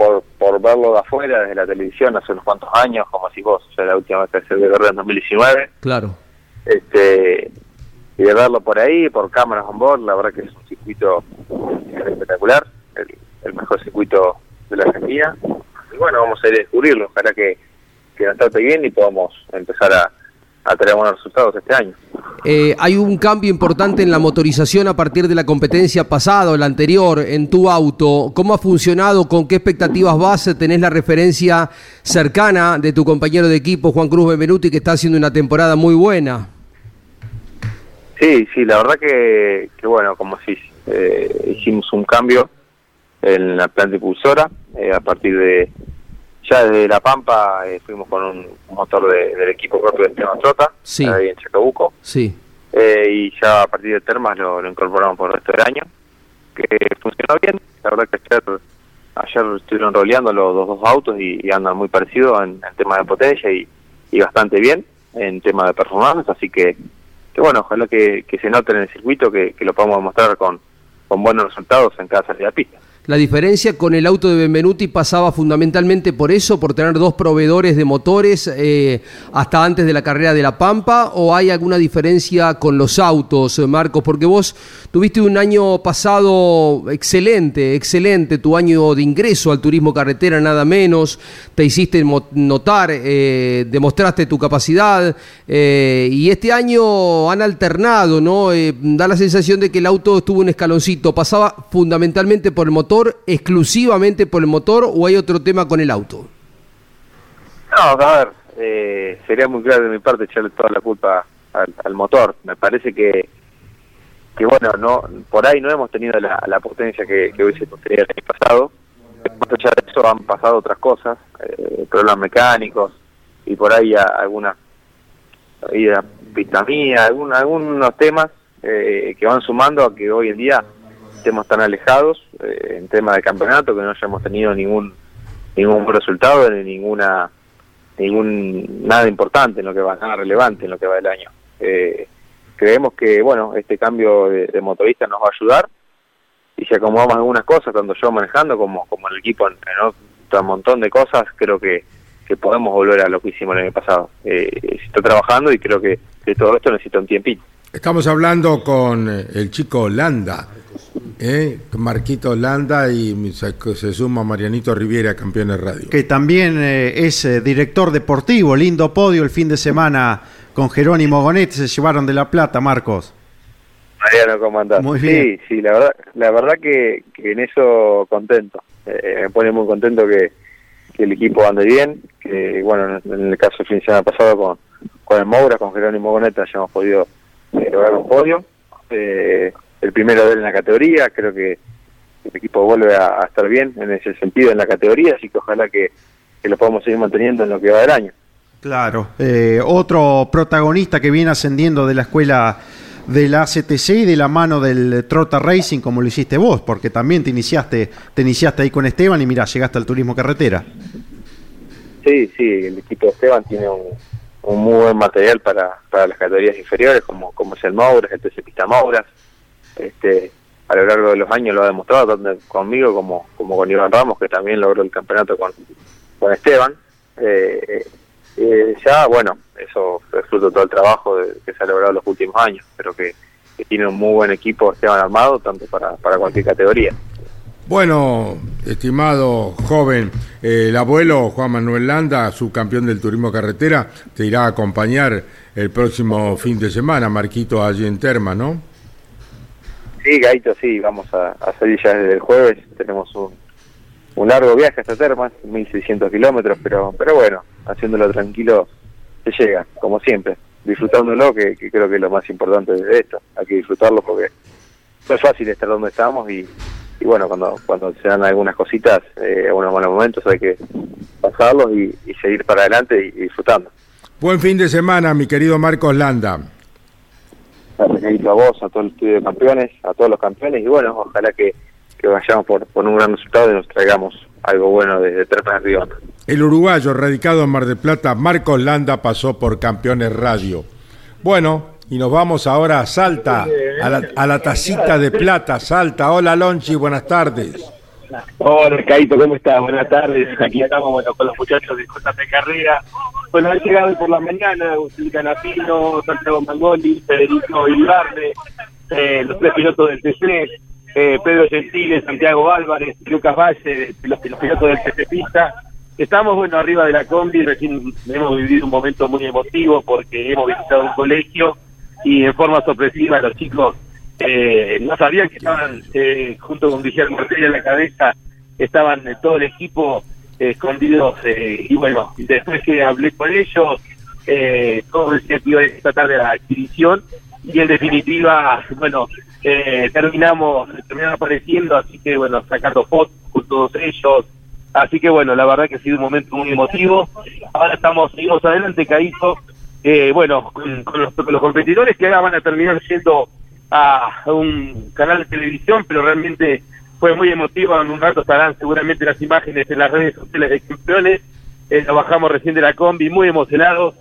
Por, por verlo de afuera, desde la televisión, hace unos cuantos años, como si vos, o sea, la última vez que se vio en 2019. Claro. este y de verlo por ahí, por cámaras on board, la verdad que es un circuito espectacular, el, el mejor circuito de la Argentina. Y bueno, vamos a ir a descubrirlo, ojalá que, que nos trate bien y podamos empezar a, a tener buenos resultados este año. Eh, hay un cambio importante en la motorización a partir de la competencia pasada o la anterior en tu auto. ¿Cómo ha funcionado? ¿Con qué expectativas vas? ¿Tenés la referencia cercana de tu compañero de equipo, Juan Cruz Benvenuti, que está haciendo una temporada muy buena? Sí, sí, la verdad que, que bueno, como si eh, hicimos un cambio en la planta impulsora, eh, a partir de, ya desde La Pampa eh, fuimos con un, motor de- del equipo propio de Esteban Trota, Sí. ahí en Chacabuco, Sí. eh, y ya a partir de Termas lo, lo incorporamos por el resto del año, que funcionó bien, la verdad que ayer, ayer estuvieron roleando los, dos dos autos y, y andan muy parecidos en, en tema de potencia y, y bastante bien en tema de performance, así que, que bueno, ojalá que, que se note en el circuito, que, que lo podamos demostrar con, con buenos resultados en cada salida de pista. La diferencia con el auto de Benvenuti pasaba fundamentalmente por eso, por tener dos proveedores de motores eh, hasta antes de la carrera de La Pampa, o hay alguna diferencia con los autos, eh, Marcos? Porque vos tuviste un año pasado excelente, excelente, tu año de ingreso al turismo carretera, nada menos, te hiciste notar, eh, demostraste tu capacidad, y este año han alternado, ¿no? Da la sensación de que el auto estuvo un escaloncito, pasaba fundamentalmente por el motor, exclusivamente por el motor, o hay otro tema con el auto. No, a ver, eh, sería muy claro de mi parte echarle toda la culpa al, al motor. Me parece que, que bueno, no por ahí no hemos tenido la, potencia que, hubiésemos tenido el año pasado. Más allá de eso han pasado otras cosas, eh, problemas mecánicos y por ahí a- algunas ahí a pista mía, algún- algunos temas eh, que van sumando a que hoy en día estemos tan alejados eh, en tema de campeonato que no hayamos tenido ningún ningún resultado ni ninguna ningún nada importante en lo que va nada relevante en lo que va del año. Eh, creemos que bueno este cambio de, motorista nos va a ayudar y si acomodamos algunas cosas tanto yo manejando como como el equipo en, en otro montón de cosas creo que que podemos volver a lo que hicimos el año pasado. Eh, se trabajando y creo que, que todo esto necesita un tiempito Estamos hablando con eh, el chico Landa, ¿eh? Marquito Landa y se, se suma Marianito Riviera, campeones radio. que también eh, es eh, director deportivo. Lindo podio el fin de semana con Jerónimo Gonet. Se llevaron de la plata, Marcos. Mariano, ¿cómo andás? Muy bien. Sí, sí, la verdad, la verdad que, que en eso contento. Eh, me pone muy contento que, que el equipo ande bien, que bueno, en, el caso del fin de semana pasado con, con el Moura, con Jerónimo Goneta, hayamos podido eh, lograr un podio. Eh, el primero de él en la categoría, creo que el equipo vuelve a, a estar bien en ese sentido en la categoría, así que ojalá que, que lo podamos seguir manteniendo en lo que va del año. Claro. Eh, otro protagonista que viene ascendiendo de la escuela de la ACTC y de la mano del Trota Racing, como lo hiciste vos, porque también te iniciaste, te iniciaste ahí con Esteban y mirá, llegaste al turismo carretera. Sí, sí, el equipo de Esteban tiene un, un muy buen material para, para las categorías inferiores, como, como es el Mouras, el TC Pista. Este, a lo largo de los años lo ha demostrado, tanto conmigo como, como con Iván Ramos, que también logró el campeonato con, con Esteban. Eh, eh, ya, bueno, eso es fruto de todo el trabajo de- que se ha logrado en los últimos años, pero que, que tiene un muy buen equipo Esteban armado, tanto para, para cualquier categoría. Bueno, Estimado joven, el abuelo Juan Manuel Landa, subcampeón del turismo carretera, te irá a acompañar el próximo fin de semana, Marquito, allí en Terma, ¿no? Sí, Gaito, sí, vamos a, salir ya desde el jueves. Tenemos un, largo viaje hasta Termas, 1600 kilómetros, pero, pero bueno, haciéndolo tranquilo se llega, como siempre, disfrutándolo, que, que creo que es lo más importante de esto. Hay que disfrutarlo porque no es fácil estar donde estamos y, y bueno, cuando cuando se dan algunas cositas, eh, unos buenos momentos, hay que pasarlos y, y seguir para adelante y, y disfrutando. Buen fin de semana, mi querido Marcos Landa. Gracias, a vos, a todo el estudio de campeones, a todos los campeones y bueno, ojalá que, que vayamos por, por un gran resultado y nos traigamos algo bueno desde Termas de Río. El uruguayo radicado en Mar del Plata, Marcos Landa, pasó por Campeones Radio. Bueno, y nos vamos ahora a Salta, a la, a la tacita de plata, Salta. Hola, Lonchi, buenas tardes. Hola, Caito, ¿cómo estás? Buenas tardes. Aquí estamos bueno, con los muchachos de JP Carrera. Bueno, han llegado por la mañana Agustín Canapino, Santiago Mangoli, Federico Ibarne, eh, los tres pilotos del TC, eh, Pedro Gentile, Santiago Álvarez, Lucas Valle, los, los pilotos del TC Pista. Estamos, bueno, arriba de la combi, recién hemos vivido un momento muy emotivo porque hemos visitado un colegio y en forma sorpresiva los chicos eh, no sabían que estaban eh, junto con Guillermo Ortega en la cabeza, estaban eh, todo el equipo eh, escondidos eh, y bueno, después que hablé con ellos, eh, todos decían que iba esta tarde la adquisición y en definitiva, bueno, eh, terminamos, terminamos apareciendo, así que bueno, sacando fotos con todos ellos, así que bueno, la verdad que ha sido un momento muy emotivo, ahora estamos, seguimos adelante, Caíto, eh, bueno, con, los, con los competidores que ahora van a terminar siendo a un canal de televisión, pero realmente fue muy emotivo. En un rato estarán seguramente las imágenes en las redes sociales de campeones. Eh, lo bajamos recién de la combi, muy emocionados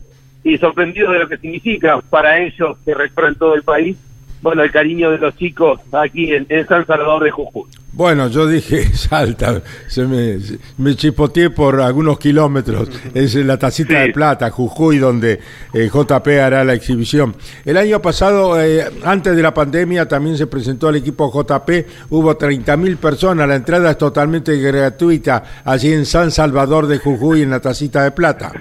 y sorprendidos de lo que significa para ellos que recorren todo el país. Bueno, el cariño de los chicos aquí en, en San Salvador de Jujuy. Bueno, yo dije Salta, se me, se- me chipoteé por algunos kilómetros. Es la tacita de plata, Jujuy, donde eh, JP hará la exhibición. El año pasado, eh, antes de la pandemia, también se presentó el equipo JP. Hubo 30.000 personas. La entrada es totalmente gratuita allí en San Salvador de Jujuy, en la tacita de plata.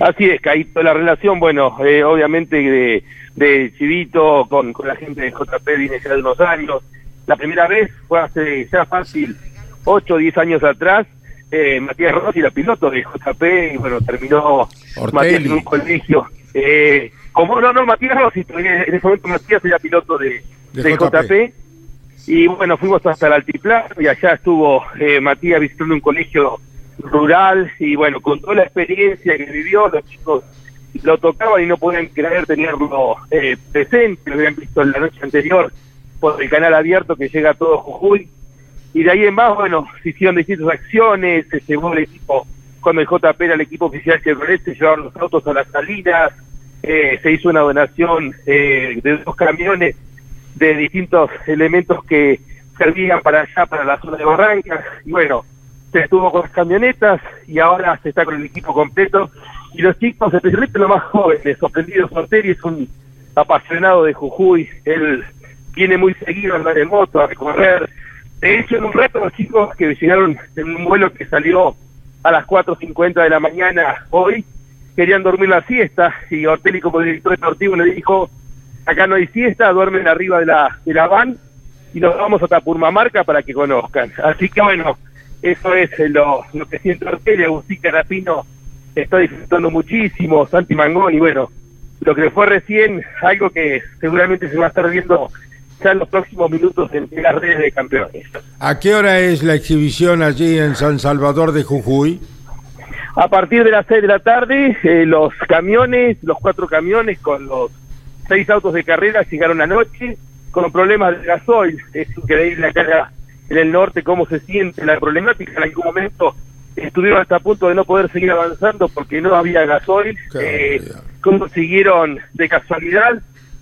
Así es, Caíto, la relación, bueno, eh, obviamente de, de Chivito con, con la gente de JP viene ya de unos años. La primera vez fue hace ya fácil 8 o 10 años atrás. Eh, Matías Rossi era piloto de JP y bueno, terminó Matías en un colegio. Eh, como no, no, Matías Rossi, en ese momento Matías era piloto de, De de JP. JP. Y bueno, fuimos hasta el Altiplano y allá estuvo eh, Matías visitando un colegio rural y bueno, con toda la experiencia que vivió, los chicos lo tocaban y no podían creer tenerlo eh, presente, lo habían visto en la noche anterior por el canal abierto que llega a todo Jujuy. Y de ahí en más, bueno, se hicieron distintas acciones, se llevó el equipo, cuando el JP el equipo oficial Chevrolet, se llevaron los autos a las salinas, eh, se hizo una donación eh, de dos camiones de distintos elementos que servían para allá, para la zona de Barrancas. Y bueno, se estuvo con las camionetas y ahora se está con el equipo completo. Y los chicos, especialmente los más jóvenes, sorprendidos Orteri es un apasionado de Jujuy. Él viene muy seguido a andar en moto, a recorrer. De hecho, en un rato los chicos que llegaron en un vuelo que salió a las 4.50 de la mañana hoy, querían dormir la siesta y Ortelli como director deportivo le dijo, acá no hay siesta, duermen arriba de la, de la van y nos vamos hasta Purmamarca para que conozcan. Así que bueno, eso es lo, lo que siento Ortelli, Agustín Carapino está disfrutando muchísimo, Santi Mangón y bueno, lo que fue recién, algo que seguramente se va a estar viendo ya en los próximos minutos en las redes de campeones. ¿A qué hora es la exhibición allí en San Salvador de Jujuy? A partir de las 6 de la tarde, eh, los camiones, los cuatro camiones con los seis autos de carrera llegaron anoche con problemas de gasoil. Es increíble acá en el norte cómo se siente la problemática. En algún momento estuvieron hasta a punto de no poder seguir avanzando porque no había gasoil. Eh, consiguieron de casualidad,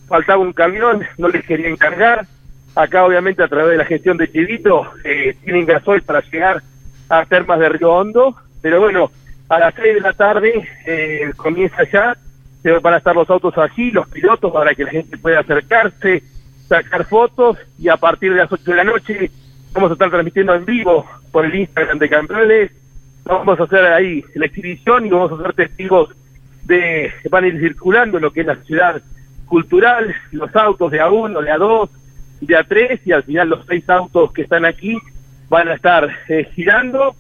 faltaba un camión, no les querían cargar. Acá obviamente a través de la gestión de Chivito eh, tienen gasoil para llegar a Termas de Río Hondo, pero bueno, a las 6 de la tarde eh, comienza ya, se van a estar los autos allí, los pilotos, para que la gente pueda acercarse, sacar fotos, y a partir de las 8 de la noche vamos a estar transmitiendo en vivo por el Instagram de Campeones, vamos a hacer ahí la exhibición y vamos a ser testigos de, van a ir circulando lo que es la ciudad cultural, los autos de A1, de A2, de A3 y al final los seis autos que están aquí van a estar eh, girando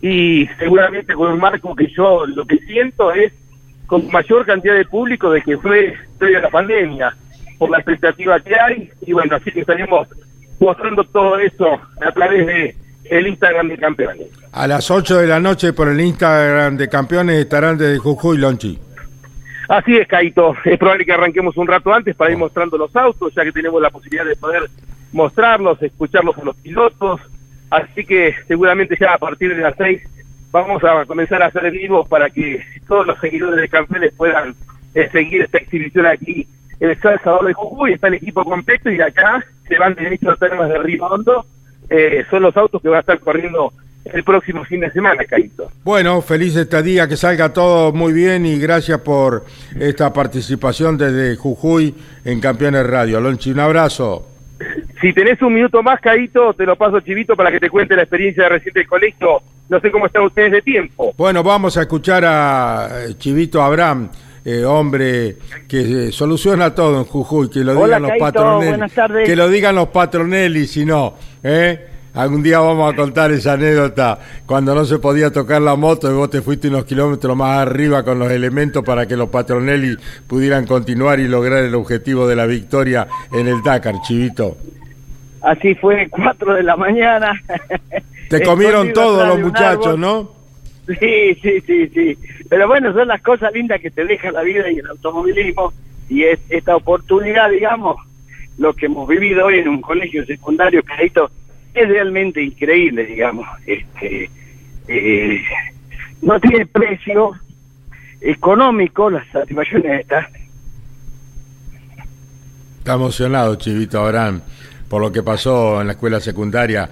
y seguramente con un marco que yo lo que siento es con mayor cantidad de público de que fue previo a la pandemia, por la expectativa que hay y bueno, así que estaremos mostrando todo eso a través de el Instagram de campeones. A las 8 de la noche por el Instagram de campeones estarán desde Jujuy, Lonchi. Así es, Caito. Es probable que arranquemos un rato antes para ir mostrando los autos, ya que tenemos la posibilidad de poder mostrarlos, escucharlos a los pilotos. Así que seguramente ya a partir de las seis vamos a comenzar a hacer vivo para que todos los seguidores de campeones puedan eh, seguir esta exhibición aquí en el Salvador de Jujuy. Está el equipo completo y de acá se van derecho a Termas de Río Hondo. Eh, son los autos que van a estar corriendo el próximo fin de semana, Caito. Bueno, feliz estadía, que salga todo muy bien y gracias por esta participación desde Jujuy en Campeones Radio. Lonchi, un abrazo. Si tenés un minuto más, Caito, te lo paso Chivito para que te cuente la experiencia de reciente del colegio. No sé cómo están ustedes de tiempo. Bueno, vamos a escuchar a eh, Chivito Abraham, eh, hombre que eh, soluciona todo en Jujuy, que lo Hola, digan los patronelli, que lo digan los patronelli, si no, ¿eh? Algún día vamos a contar esa anécdota cuando no se podía tocar la moto y vos te fuiste unos kilómetros más arriba con los elementos para que los patronelli pudieran continuar y lograr el objetivo de la victoria en el Dakar, Chivito. Así fue, 4 de la mañana. Te comieron todos los muchachos. ¿no? Sí, sí, sí, sí. Pero bueno, son las cosas lindas que te deja la vida y el automovilismo. Y es esta oportunidad, digamos, lo que hemos vivido hoy en un colegio secundario, Carito, es realmente increíble, digamos. Este, eh, no tiene precio económico las satisfacciones estas. Está emocionado Chivito Abraham por lo que pasó en la escuela secundaria.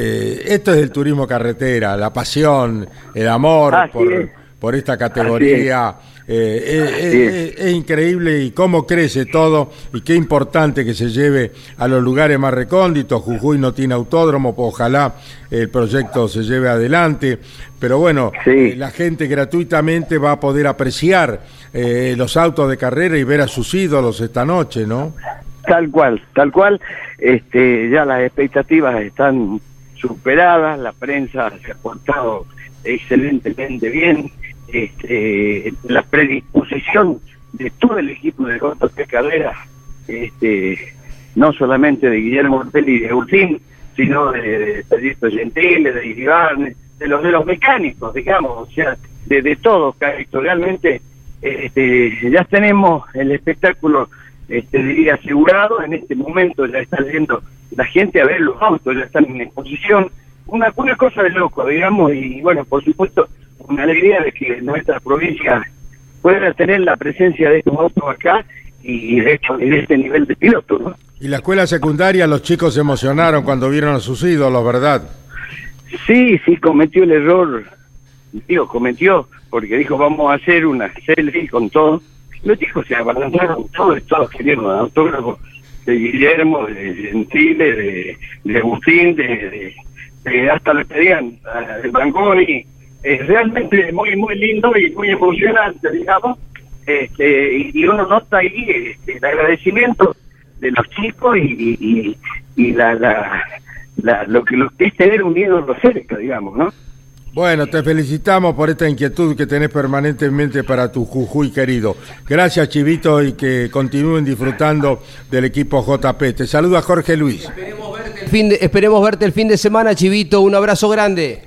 Eh, esto es el turismo carretera, la pasión, el amor Así por, es. por esta categoría. Eh, es, Así es- increíble y cómo crece todo y qué importante que se lleve a los lugares más recónditos. Jujuy no tiene autódromo, pues ojalá el proyecto se lleve adelante. Pero bueno, eh, la gente gratuitamente va a poder apreciar eh, los autos de carrera y ver a sus ídolos esta noche, ¿no? Tal cual, tal cual. Este, ya las expectativas están superadas, la prensa se ha portado excelentemente bien, este, la predisposición de todo el equipo de JP Carrera, este, no solamente de Guillermo Ortelli y de Agustín, sino de, Pedrito Gentile, de Iribarne, de los de los mecánicos, digamos, o sea, de, de todos, realmente este, ya tenemos el espectáculo este, diría asegurado, en este momento ya está viendo la gente a ver los autos, ya están en exposición, una, una cosa de loco, digamos, y bueno, por supuesto, una alegría de que nuestra provincia pueda tener la presencia de estos autos acá y de hecho en este nivel de piloto, ¿no? Y la escuela secundaria, los chicos se emocionaron cuando vieron a sus ídolos, ¿verdad? Sí, sí, cometió el error, digo, cometió, porque dijo, vamos a hacer una selfie con todo. Los chicos se abalanzaron todos, todos querían un autógrafo de Guillermo, de Gentile, de, de Agustín, de, de- hasta le pedían de Branconi. Es realmente muy, muy lindo y muy emocionante, digamos. Este, y, uno nota ahí este, el agradecimiento de los chicos y, y- y la, la, la- lo, que, lo que es tener un ídolo cerca, digamos, ¿no? Bueno, te felicitamos por esta inquietud que tenés permanentemente para tu Jujuy querido. Gracias, Chivito, y que continúen disfrutando del equipo JP. Te saluda Jorge Luis. El fin de- esperemos verte el fin de semana, Chivito. Un abrazo grande.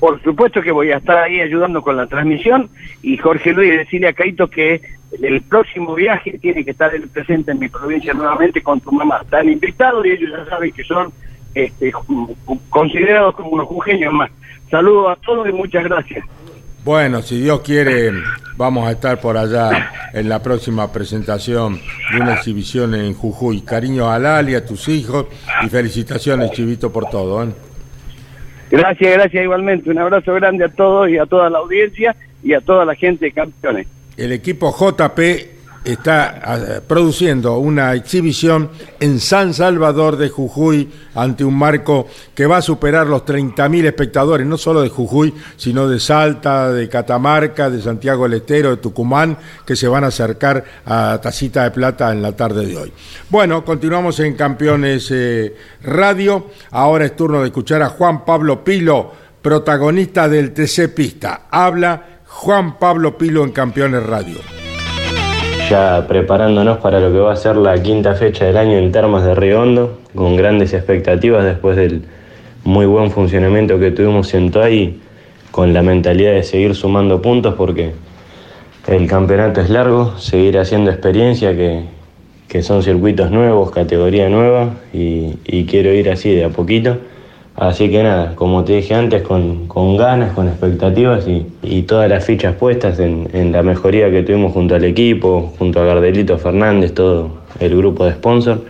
Por supuesto que voy a estar ahí ayudando con la transmisión y Jorge Luis decirle a Caito que el próximo viaje tiene que estar él presente en mi provincia nuevamente con tu mamá. Están invitados y ellos ya saben que son este, considerados como unos jujeños más. Saludos a todos y muchas gracias. Bueno, si Dios quiere, vamos a estar por allá en la próxima presentación de una exhibición en Jujuy. Cariño a Lali, a tus hijos y felicitaciones, Chivito, por todo. ¿eh? Gracias, gracias igualmente. Un abrazo grande a todos y a toda la audiencia y a toda la gente de campeones. El equipo JP está eh, produciendo una exhibición en San Salvador de Jujuy ante un marco que va a superar los 30.000 espectadores, no solo de Jujuy, sino de Salta, de Catamarca, de Santiago del Estero, de Tucumán, que se van a acercar a Tacita de Plata en la tarde de hoy. Bueno, continuamos en Campeones eh, Radio. Ahora es turno de escuchar a Juan Pablo Pilo, protagonista del TC Pista. Habla Juan Pablo Pilo en Campeones Radio ya preparándonos para lo que va a ser la quinta fecha del año en Termas de Río Hondo, con grandes expectativas después del muy buen funcionamiento que tuvimos en Toay, con la mentalidad de seguir sumando puntos porque el campeonato es largo, seguir haciendo experiencia que, que son circuitos nuevos, categoría nueva y quiero ir así de a poquito. Así que nada, como te dije antes, con, con ganas, con expectativas y, y, todas las fichas puestas en, en, la mejoría que tuvimos junto al equipo, junto a Gardelito Fernández, todo el grupo de sponsor.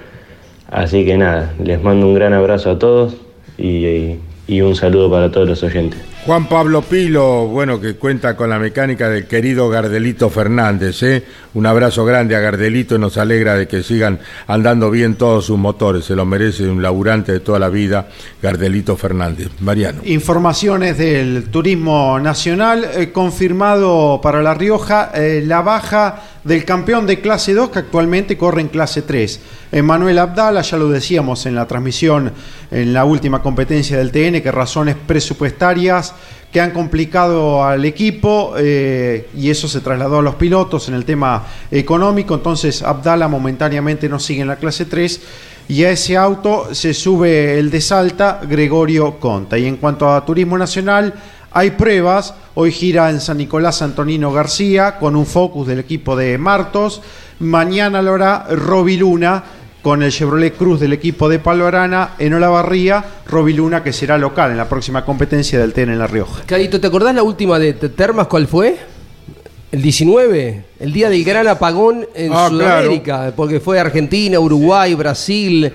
Así que nada, les mando un gran abrazo a todos y, y un saludo para todos los oyentes. Juan Pablo Pilo, bueno, que cuenta con la mecánica del querido Gardelito Fernández, ¿eh? Un abrazo grande a Gardelito y nos alegra de que sigan andando bien todos sus motores. Se lo merece un laburante de toda la vida, Gardelito Fernández. Mariano. Informaciones del turismo nacional, eh, confirmado para La Rioja eh, la baja del campeón de clase 2 que actualmente corre en clase 3. Manuel Abdala, ya lo decíamos en la transmisión en la última competencia del TN, que razones presupuestarias que han complicado al equipo eh, y eso se trasladó a los pilotos en el tema económico. Entonces Abdala momentáneamente no sigue en la clase 3 y a ese auto se sube el de Salta Gregorio Conta. Y en cuanto a Turismo Nacional, hay pruebas. Hoy gira en San Nicolás Antonino García con un focus del equipo de Martos. Mañana lo hará Roby Luna con el Chevrolet Cruz del equipo de Palorana en Olavarría, Roby Luna que será local en la próxima competencia del TEN en La Rioja. Carito, ¿te acordás la última de Termas cuál fue? El 19, el día del gran apagón en Ah, Sudamérica, claro. porque fue Argentina, Uruguay, Brasil,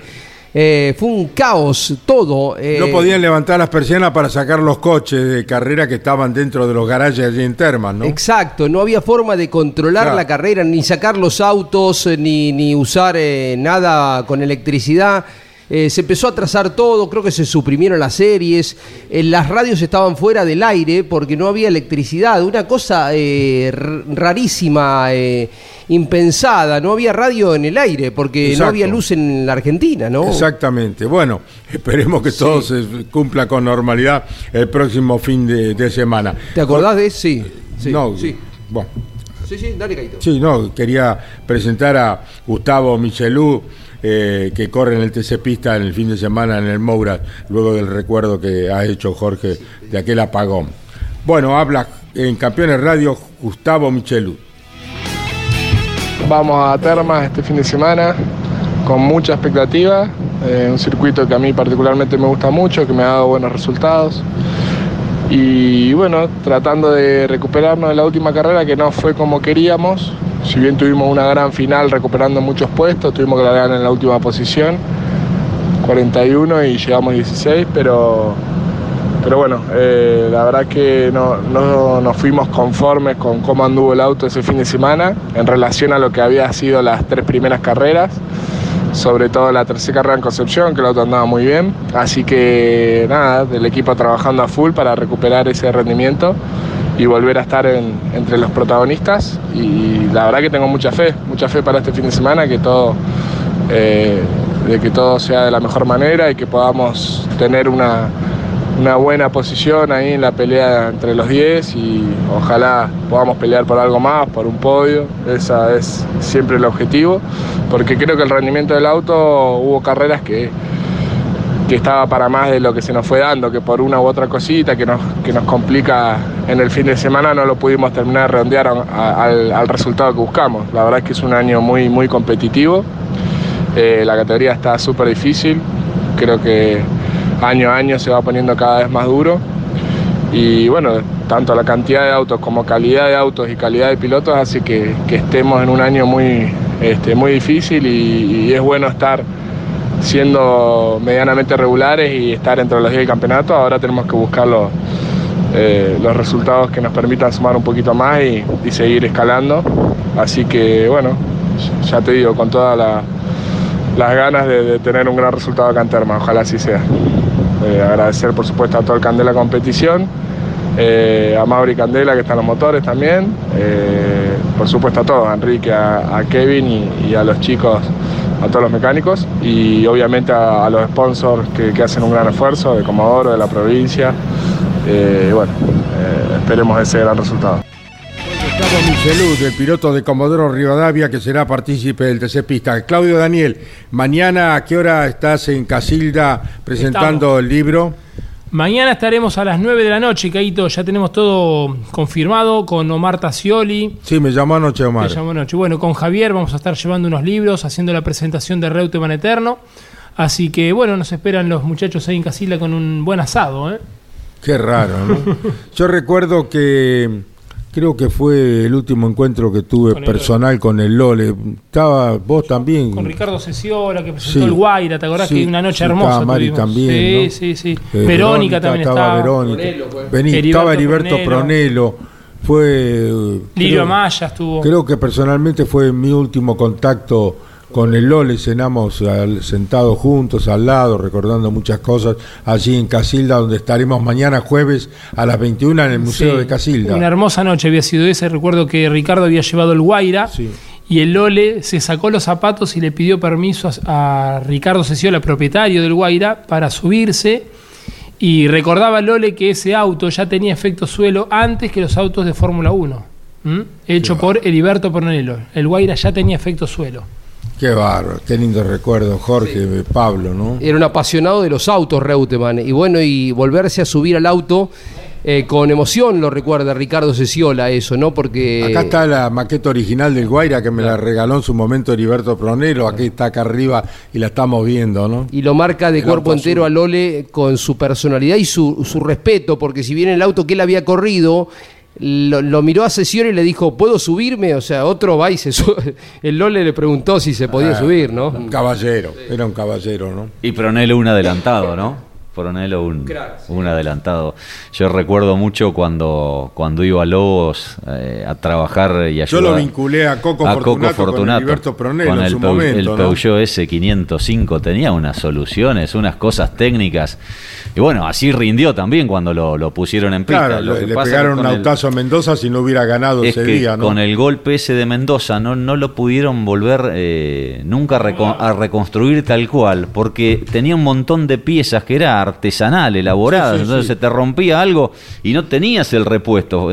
eh, fue un caos todo. eh, No podían levantar las persianas para sacar los coches de carrera que estaban dentro de los garajes allí en Termas, ¿no? Exacto, no había forma de controlar Claro. la carrera, ni sacar los autos, eh, ni, ni usar eh, nada con electricidad. Eh, se empezó a trazar todo, creo que se suprimieron las series, eh, las radios estaban fuera del aire porque no había electricidad, una cosa eh, rarísima, impensada, no había radio en el aire porque Exacto. no había luz en la Argentina, ¿no? Exactamente. Bueno, esperemos que todo se cumpla con normalidad el próximo fin de, de semana. ¿Te acordás de eso? Sí, sí, no, sí. Bueno, Sí, sí, dale, Caito. sí, no, quería presentar a Gustavo Michelú, eh, que corre en el TC Pista en el fin de semana en el Moura, luego del recuerdo que ha hecho Jorge de aquel apagón. Bueno, habla en Campeones Radio Gustavo Michelú. Vamos a Termas este fin de semana con mucha expectativa, eh, un circuito que a mí particularmente me gusta mucho, que me ha dado buenos resultados. Y bueno, tratando de recuperarnos de la última carrera que no fue como queríamos, si bien tuvimos una gran final recuperando muchos puestos, tuvimos que largar en la última posición, 41 y llegamos 16, pero pero bueno, eh, la verdad que no, no nos fuimos conformes con cómo anduvo el auto ese fin de semana en relación a lo que había sido las tres primeras carreras, sobre todo la tercera carrera en Concepción, que el auto andaba muy bien. Así que nada, del equipo trabajando a full para recuperar ese rendimiento y volver a estar en- entre los protagonistas. Y la verdad que tengo mucha fe, mucha fe para este fin de semana, que todo, eh, de que todo sea de la mejor manera y que podamos tener una, una buena posición ahí en la pelea entre los 10 y ojalá podamos pelear por algo más, por un podio. Ese es siempre el objetivo, porque creo que el rendimiento del auto hubo carreras que, que estaba para más de lo que se nos fue dando, que por una u otra cosita que nos, que nos complica en el fin de semana no lo pudimos terminar de redondear al, al resultado que buscamos. La verdad es que es un año muy, muy competitivo. Eh, la categoría está súper difícil. Creo que año a año se va poniendo cada vez más duro. Y bueno, tanto la cantidad de autos como calidad de autos y calidad de pilotos hace que, que estemos en un año muy, este, muy difícil y es bueno estar siendo medianamente regulares y estar entre los 10 del campeonato. Ahora tenemos que buscar los, eh, los resultados que nos permitan sumar un poquito más y, y seguir escalando. Así que bueno, ya te digo, con todas la- las ganas de, tener un gran resultado acá en Terma, ojalá así sea. Eh, agradecer por supuesto a todo el Candela Competición, eh, a Mauri Candela que están los motores también, por supuesto a todos, a Enrique, a, Kevin y a los chicos, a todos los mecánicos y obviamente a, a los sponsors que, que hacen un gran esfuerzo, de Comodoro, de la provincia. Eh, bueno, eh, esperemos ese gran resultado. Gustavo Michelud, el piloto de Comodoro Rivadavia, que será partícipe del TC Pista. Claudio Daniel, mañana a qué hora estás en Casilda presentando el libro? Mañana estaremos a las 9 de la noche, Caito. Ya tenemos todo confirmado con Omar Tassioli. Sí, me llamó anoche Omar. Me llamó anoche. Bueno, con Javier vamos a estar llevando unos libros, haciendo la presentación de Reutemann Eterno. Así que, bueno, nos esperan los muchachos ahí en Casilda con un buen asado, ¿eh? Qué raro, ¿no? Yo recuerdo que creo que fue el último encuentro que tuve Con el personal con el Lole. Estaba vos también. Con Ricardo Ceciola, que presentó Sí. el Guaira, ¿te acordás Sí, que una noche sí, hermosa estaba Mari tuvimos? también, Sí, ¿no? sí, sí. Eh, Verónica, también estaba. Verónica. Vení, Heriberto estaba Heriberto Pronelo. Pronelo. Fue. eh, Lirio Amaya estuvo. Creo que personalmente fue mi último contacto con el Lole, cenamos al- sentados juntos al lado, recordando muchas cosas, allí en Casilda, donde estaremos mañana jueves a las 21 en el Museo Sí, de Casilda. Una hermosa noche había sido esa. Recuerdo que Ricardo había llevado el Guaira y el Lole se sacó los zapatos y le pidió permiso a, a Ricardo Ceciola, propietario del Guaira, para subirse. Y recordaba Lole que ese auto ya tenía efecto suelo antes que los autos de Fórmula 1. ¿m? Hecho por Heriberto Pronelo. El Guaira ya tenía efecto suelo. Qué bárbaro, qué lindo recuerdo, Jorge, Pablo, ¿no? Era un apasionado de los autos, Reutemann. Y bueno, y volverse a subir al auto eh, con emoción, lo recuerda Ricardo Ceciola, eso, ¿no? Porque. Acá está la maqueta original del Guaira que me la regaló en su momento Heriberto Pronelo, aquí está acá arriba y la estamos viendo, ¿no? Y lo marca de El cuerpo entero a Lole con su personalidad y su, su respeto, porque si bien el auto que él había corrido, lo, lo miró a sesión y le dijo, ¿puedo subirme? O sea, otro va y se sube. El Lole le preguntó si se podía Ah, subir, ¿no? Un caballero, era un caballero, ¿no? Y Pronelo un adelantado, ¿no? Pronelo un, un adelantado. Yo recuerdo mucho cuando, cuando iba a Lobos eh, a trabajar y Yo ayudar. lo vinculé a Coco a Fortunato, Coco con Fortunato, con en el, su Peu- momento, el ¿no? Peugeot S505 tenía unas soluciones, unas cosas técnicas. Y bueno, así rindió también cuando lo, lo pusieron en pista. Claro, Lo le, que le pasa pegaron con un el- autazo a Mendoza si no hubiera ganado es ese que día, ¿no? con el golpe ese de Mendoza no, no lo pudieron volver eh, nunca a, reco- a reconstruir tal cual, porque tenía un montón de piezas que era artesanal, elaboradas, Sí, sí, entonces sí. se te rompía algo y no tenías el repuesto.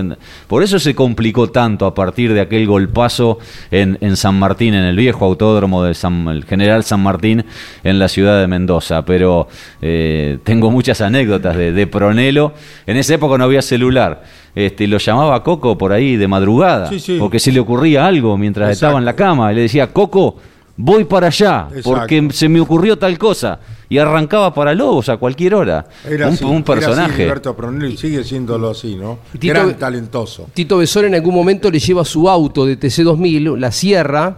Por eso se complicó tanto a partir de aquel golpazo en, en San Martín, en el viejo autódromo de San, el General San Martín en la ciudad de Mendoza. Pero eh, tengo muchas anécdotas de, de Pronelo. En esa época no había celular. Este, lo llamaba Coco por ahí de madrugada, Sí, sí. porque se le ocurría algo mientras Exacto. estaba en la cama. Y le decía, Coco, voy para allá, Exacto. porque se me ocurrió tal cosa. Y arrancaba para Lobos a cualquier hora. Era un, así, un era así personaje. Heriberto Pronelo y sigue siéndolo así, ¿no? Tito- Gran talentoso. Tito Besón en algún momento le lleva su auto de TC2000, la Sierra,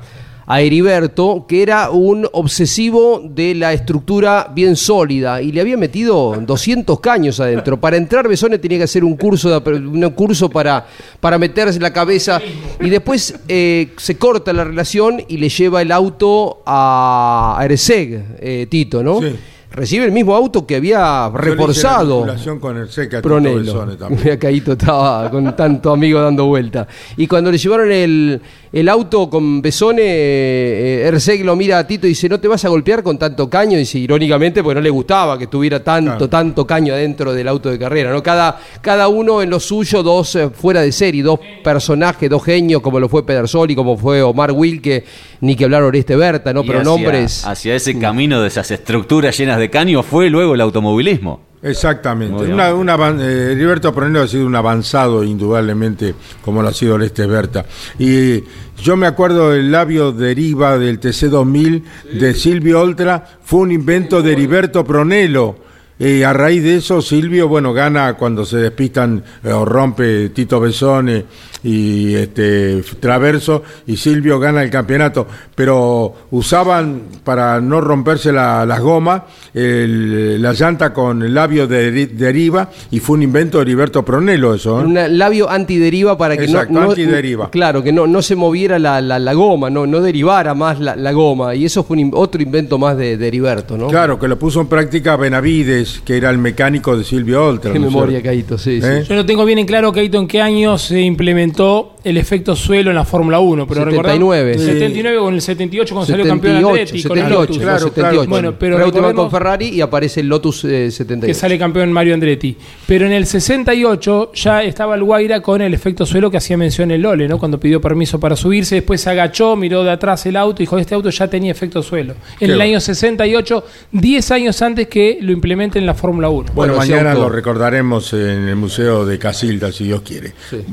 a Heriberto, que era un obsesivo de la estructura bien sólida y le había metido 200 caños adentro. Para entrar Besone tenía que hacer un curso, de, un curso para, para meterse la cabeza y después eh, se corta la relación y le lleva el auto a Erseg, eh, Tito, ¿no? Sí. Recibe el mismo auto que había reforzado. con el Seca Pronelo. Mira, Caíto estaba con tanto amigo dando vuelta. Y cuando le llevaron el, el auto con Besone, eh, Erseg lo mira a Tito y dice, ¿no te vas a golpear con tanto caño? Dice, irónicamente, porque no le gustaba que tuviera tanto, tanto caño adentro del auto de carrera. ¿no? Cada, cada uno en lo suyo, dos eh, fuera de serie, dos personajes, dos genios, como lo fue Pedersoli, como fue Omar Wilke, ni que hablar Oreste Berta, ¿no? Y Pero hacia- nombres... Hacia ese camino de esas estructuras llenas de caño fue luego el automovilismo. Exactamente. Una, una eh, Heriberto Pronelo ha sido un avanzado, indudablemente, como lo ha sido Oreste Berta. Y yo me acuerdo del labio deriva del TC2000 de Silvio Oltra, fue un invento de Heriberto Pronelo. Y a raíz de eso, Silvio, bueno, gana cuando se despistan eh, o rompe Tito Besone y este Traverso y Silvio gana el campeonato, pero usaban para no romperse la- las gomas el- la llanta con el labio de deri- deriva y fue un invento de Heriberto Pronello eso. ¿eh? Un labio antideriva para que Exacto, no, no- antideriva. Claro, que no, no se moviera la, la- la goma, no, no derivara más la, la goma. Y eso fue un otro invento más de, de Heriberto, ¿no? Claro, que lo puso en práctica Benavides, que era el mecánico de Silvio Oltra. Qué ¿no es memoria? Caito, sí, ¿Eh? Yo no tengo bien en claro, Keito, en qué año se implementó el efecto suelo en la Fórmula 1. Pero 79. recordamos- Sí. 79 o en el 78 cuando salió campeón 78, Andretti. con el 78, Lotus. no, 78. Bueno, pero recordemos- con Ferrari y aparece el Lotus eh, 78. que sale campeón Mario Andretti. Pero en el 68 ya estaba el Guaira con el efecto suelo que hacía mención el Lole, ¿no? Cuando pidió permiso para subirse, después se agachó, miró de atrás el auto y dijo, este auto ya tenía efecto suelo. En Qué el bueno. año 68, 10 años antes que lo implementen en la Fórmula 1. Bueno, mañana auto- lo recordaremos en el Museo de Casilda, si Dios quiere. Sí.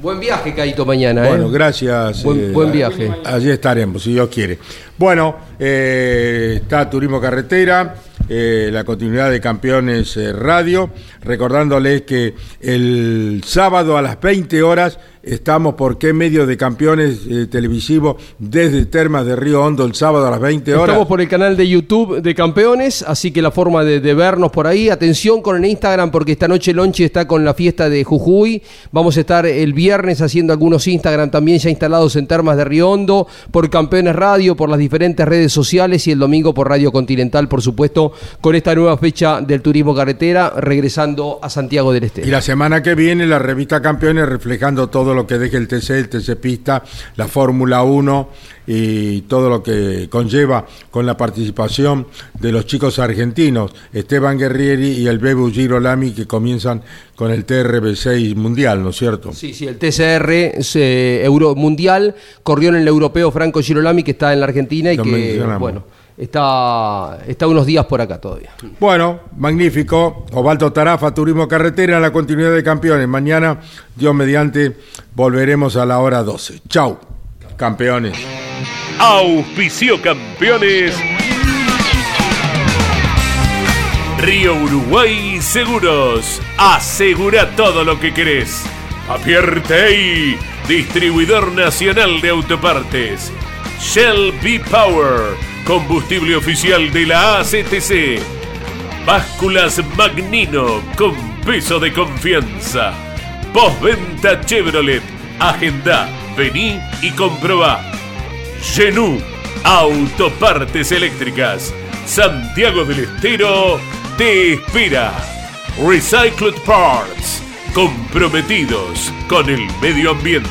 Buen viaje, Caito, mañana. ¿eh? Bueno, gracias. Buen, eh, buen viaje. Allí estaremos, si Dios quiere. Bueno, eh, está Turismo Carretera, eh, la continuidad de Campeones eh, Radio, recordándoles que el sábado a las 20 horas estamos por qué medio de Campeones eh, televisivos desde Termas de Río Hondo el sábado a las 20 horas. Estamos por el canal de YouTube de Campeones, así que la forma de, de vernos por ahí. Atención con el Instagram, porque esta noche Lonchi está con la fiesta de Jujuy. Vamos a estar el viernes haciendo algunos Instagram también ya instalados en Termas de Río Hondo, por Campeones Radio, por las diferentes redes sociales y el domingo por Radio Continental, por supuesto, con esta nueva fecha del turismo carretera, regresando a Santiago del Y Estero. la semana que viene la revista Campeones reflejando todo lo que deje el TC, el TC Pista, la Fórmula 1 y todo lo que conlleva con la participación de los chicos argentinos, Esteban Guerrieri y el Bebu Girolami que comienzan con el TRB6 Mundial, ¿no es cierto? Sí, sí, el TCR eh, Euro Mundial corrió en el europeo Franco Girolami, que está en la Argentina y Lo que, bueno, está, está unos días por acá todavía. Bueno, magnífico. Osvaldo Tarafa, Turismo Carretera, la continuidad de campeones. Mañana, Dios mediante, volveremos a la hora 12. Chau, campeones. Auspicio campeones. Río Uruguay Seguros. Asegura todo lo que querés. Apierte distribuidor nacional de autopartes. Shell B Power, combustible oficial de la ACTC. Básculas Magnino con peso de confianza. Postventa Chevrolet. Agenda, vení y comprobá. Genú, autopartes eléctricas. Santiago del Estero te espera. Recycled Parts, comprometidos con el medio ambiente.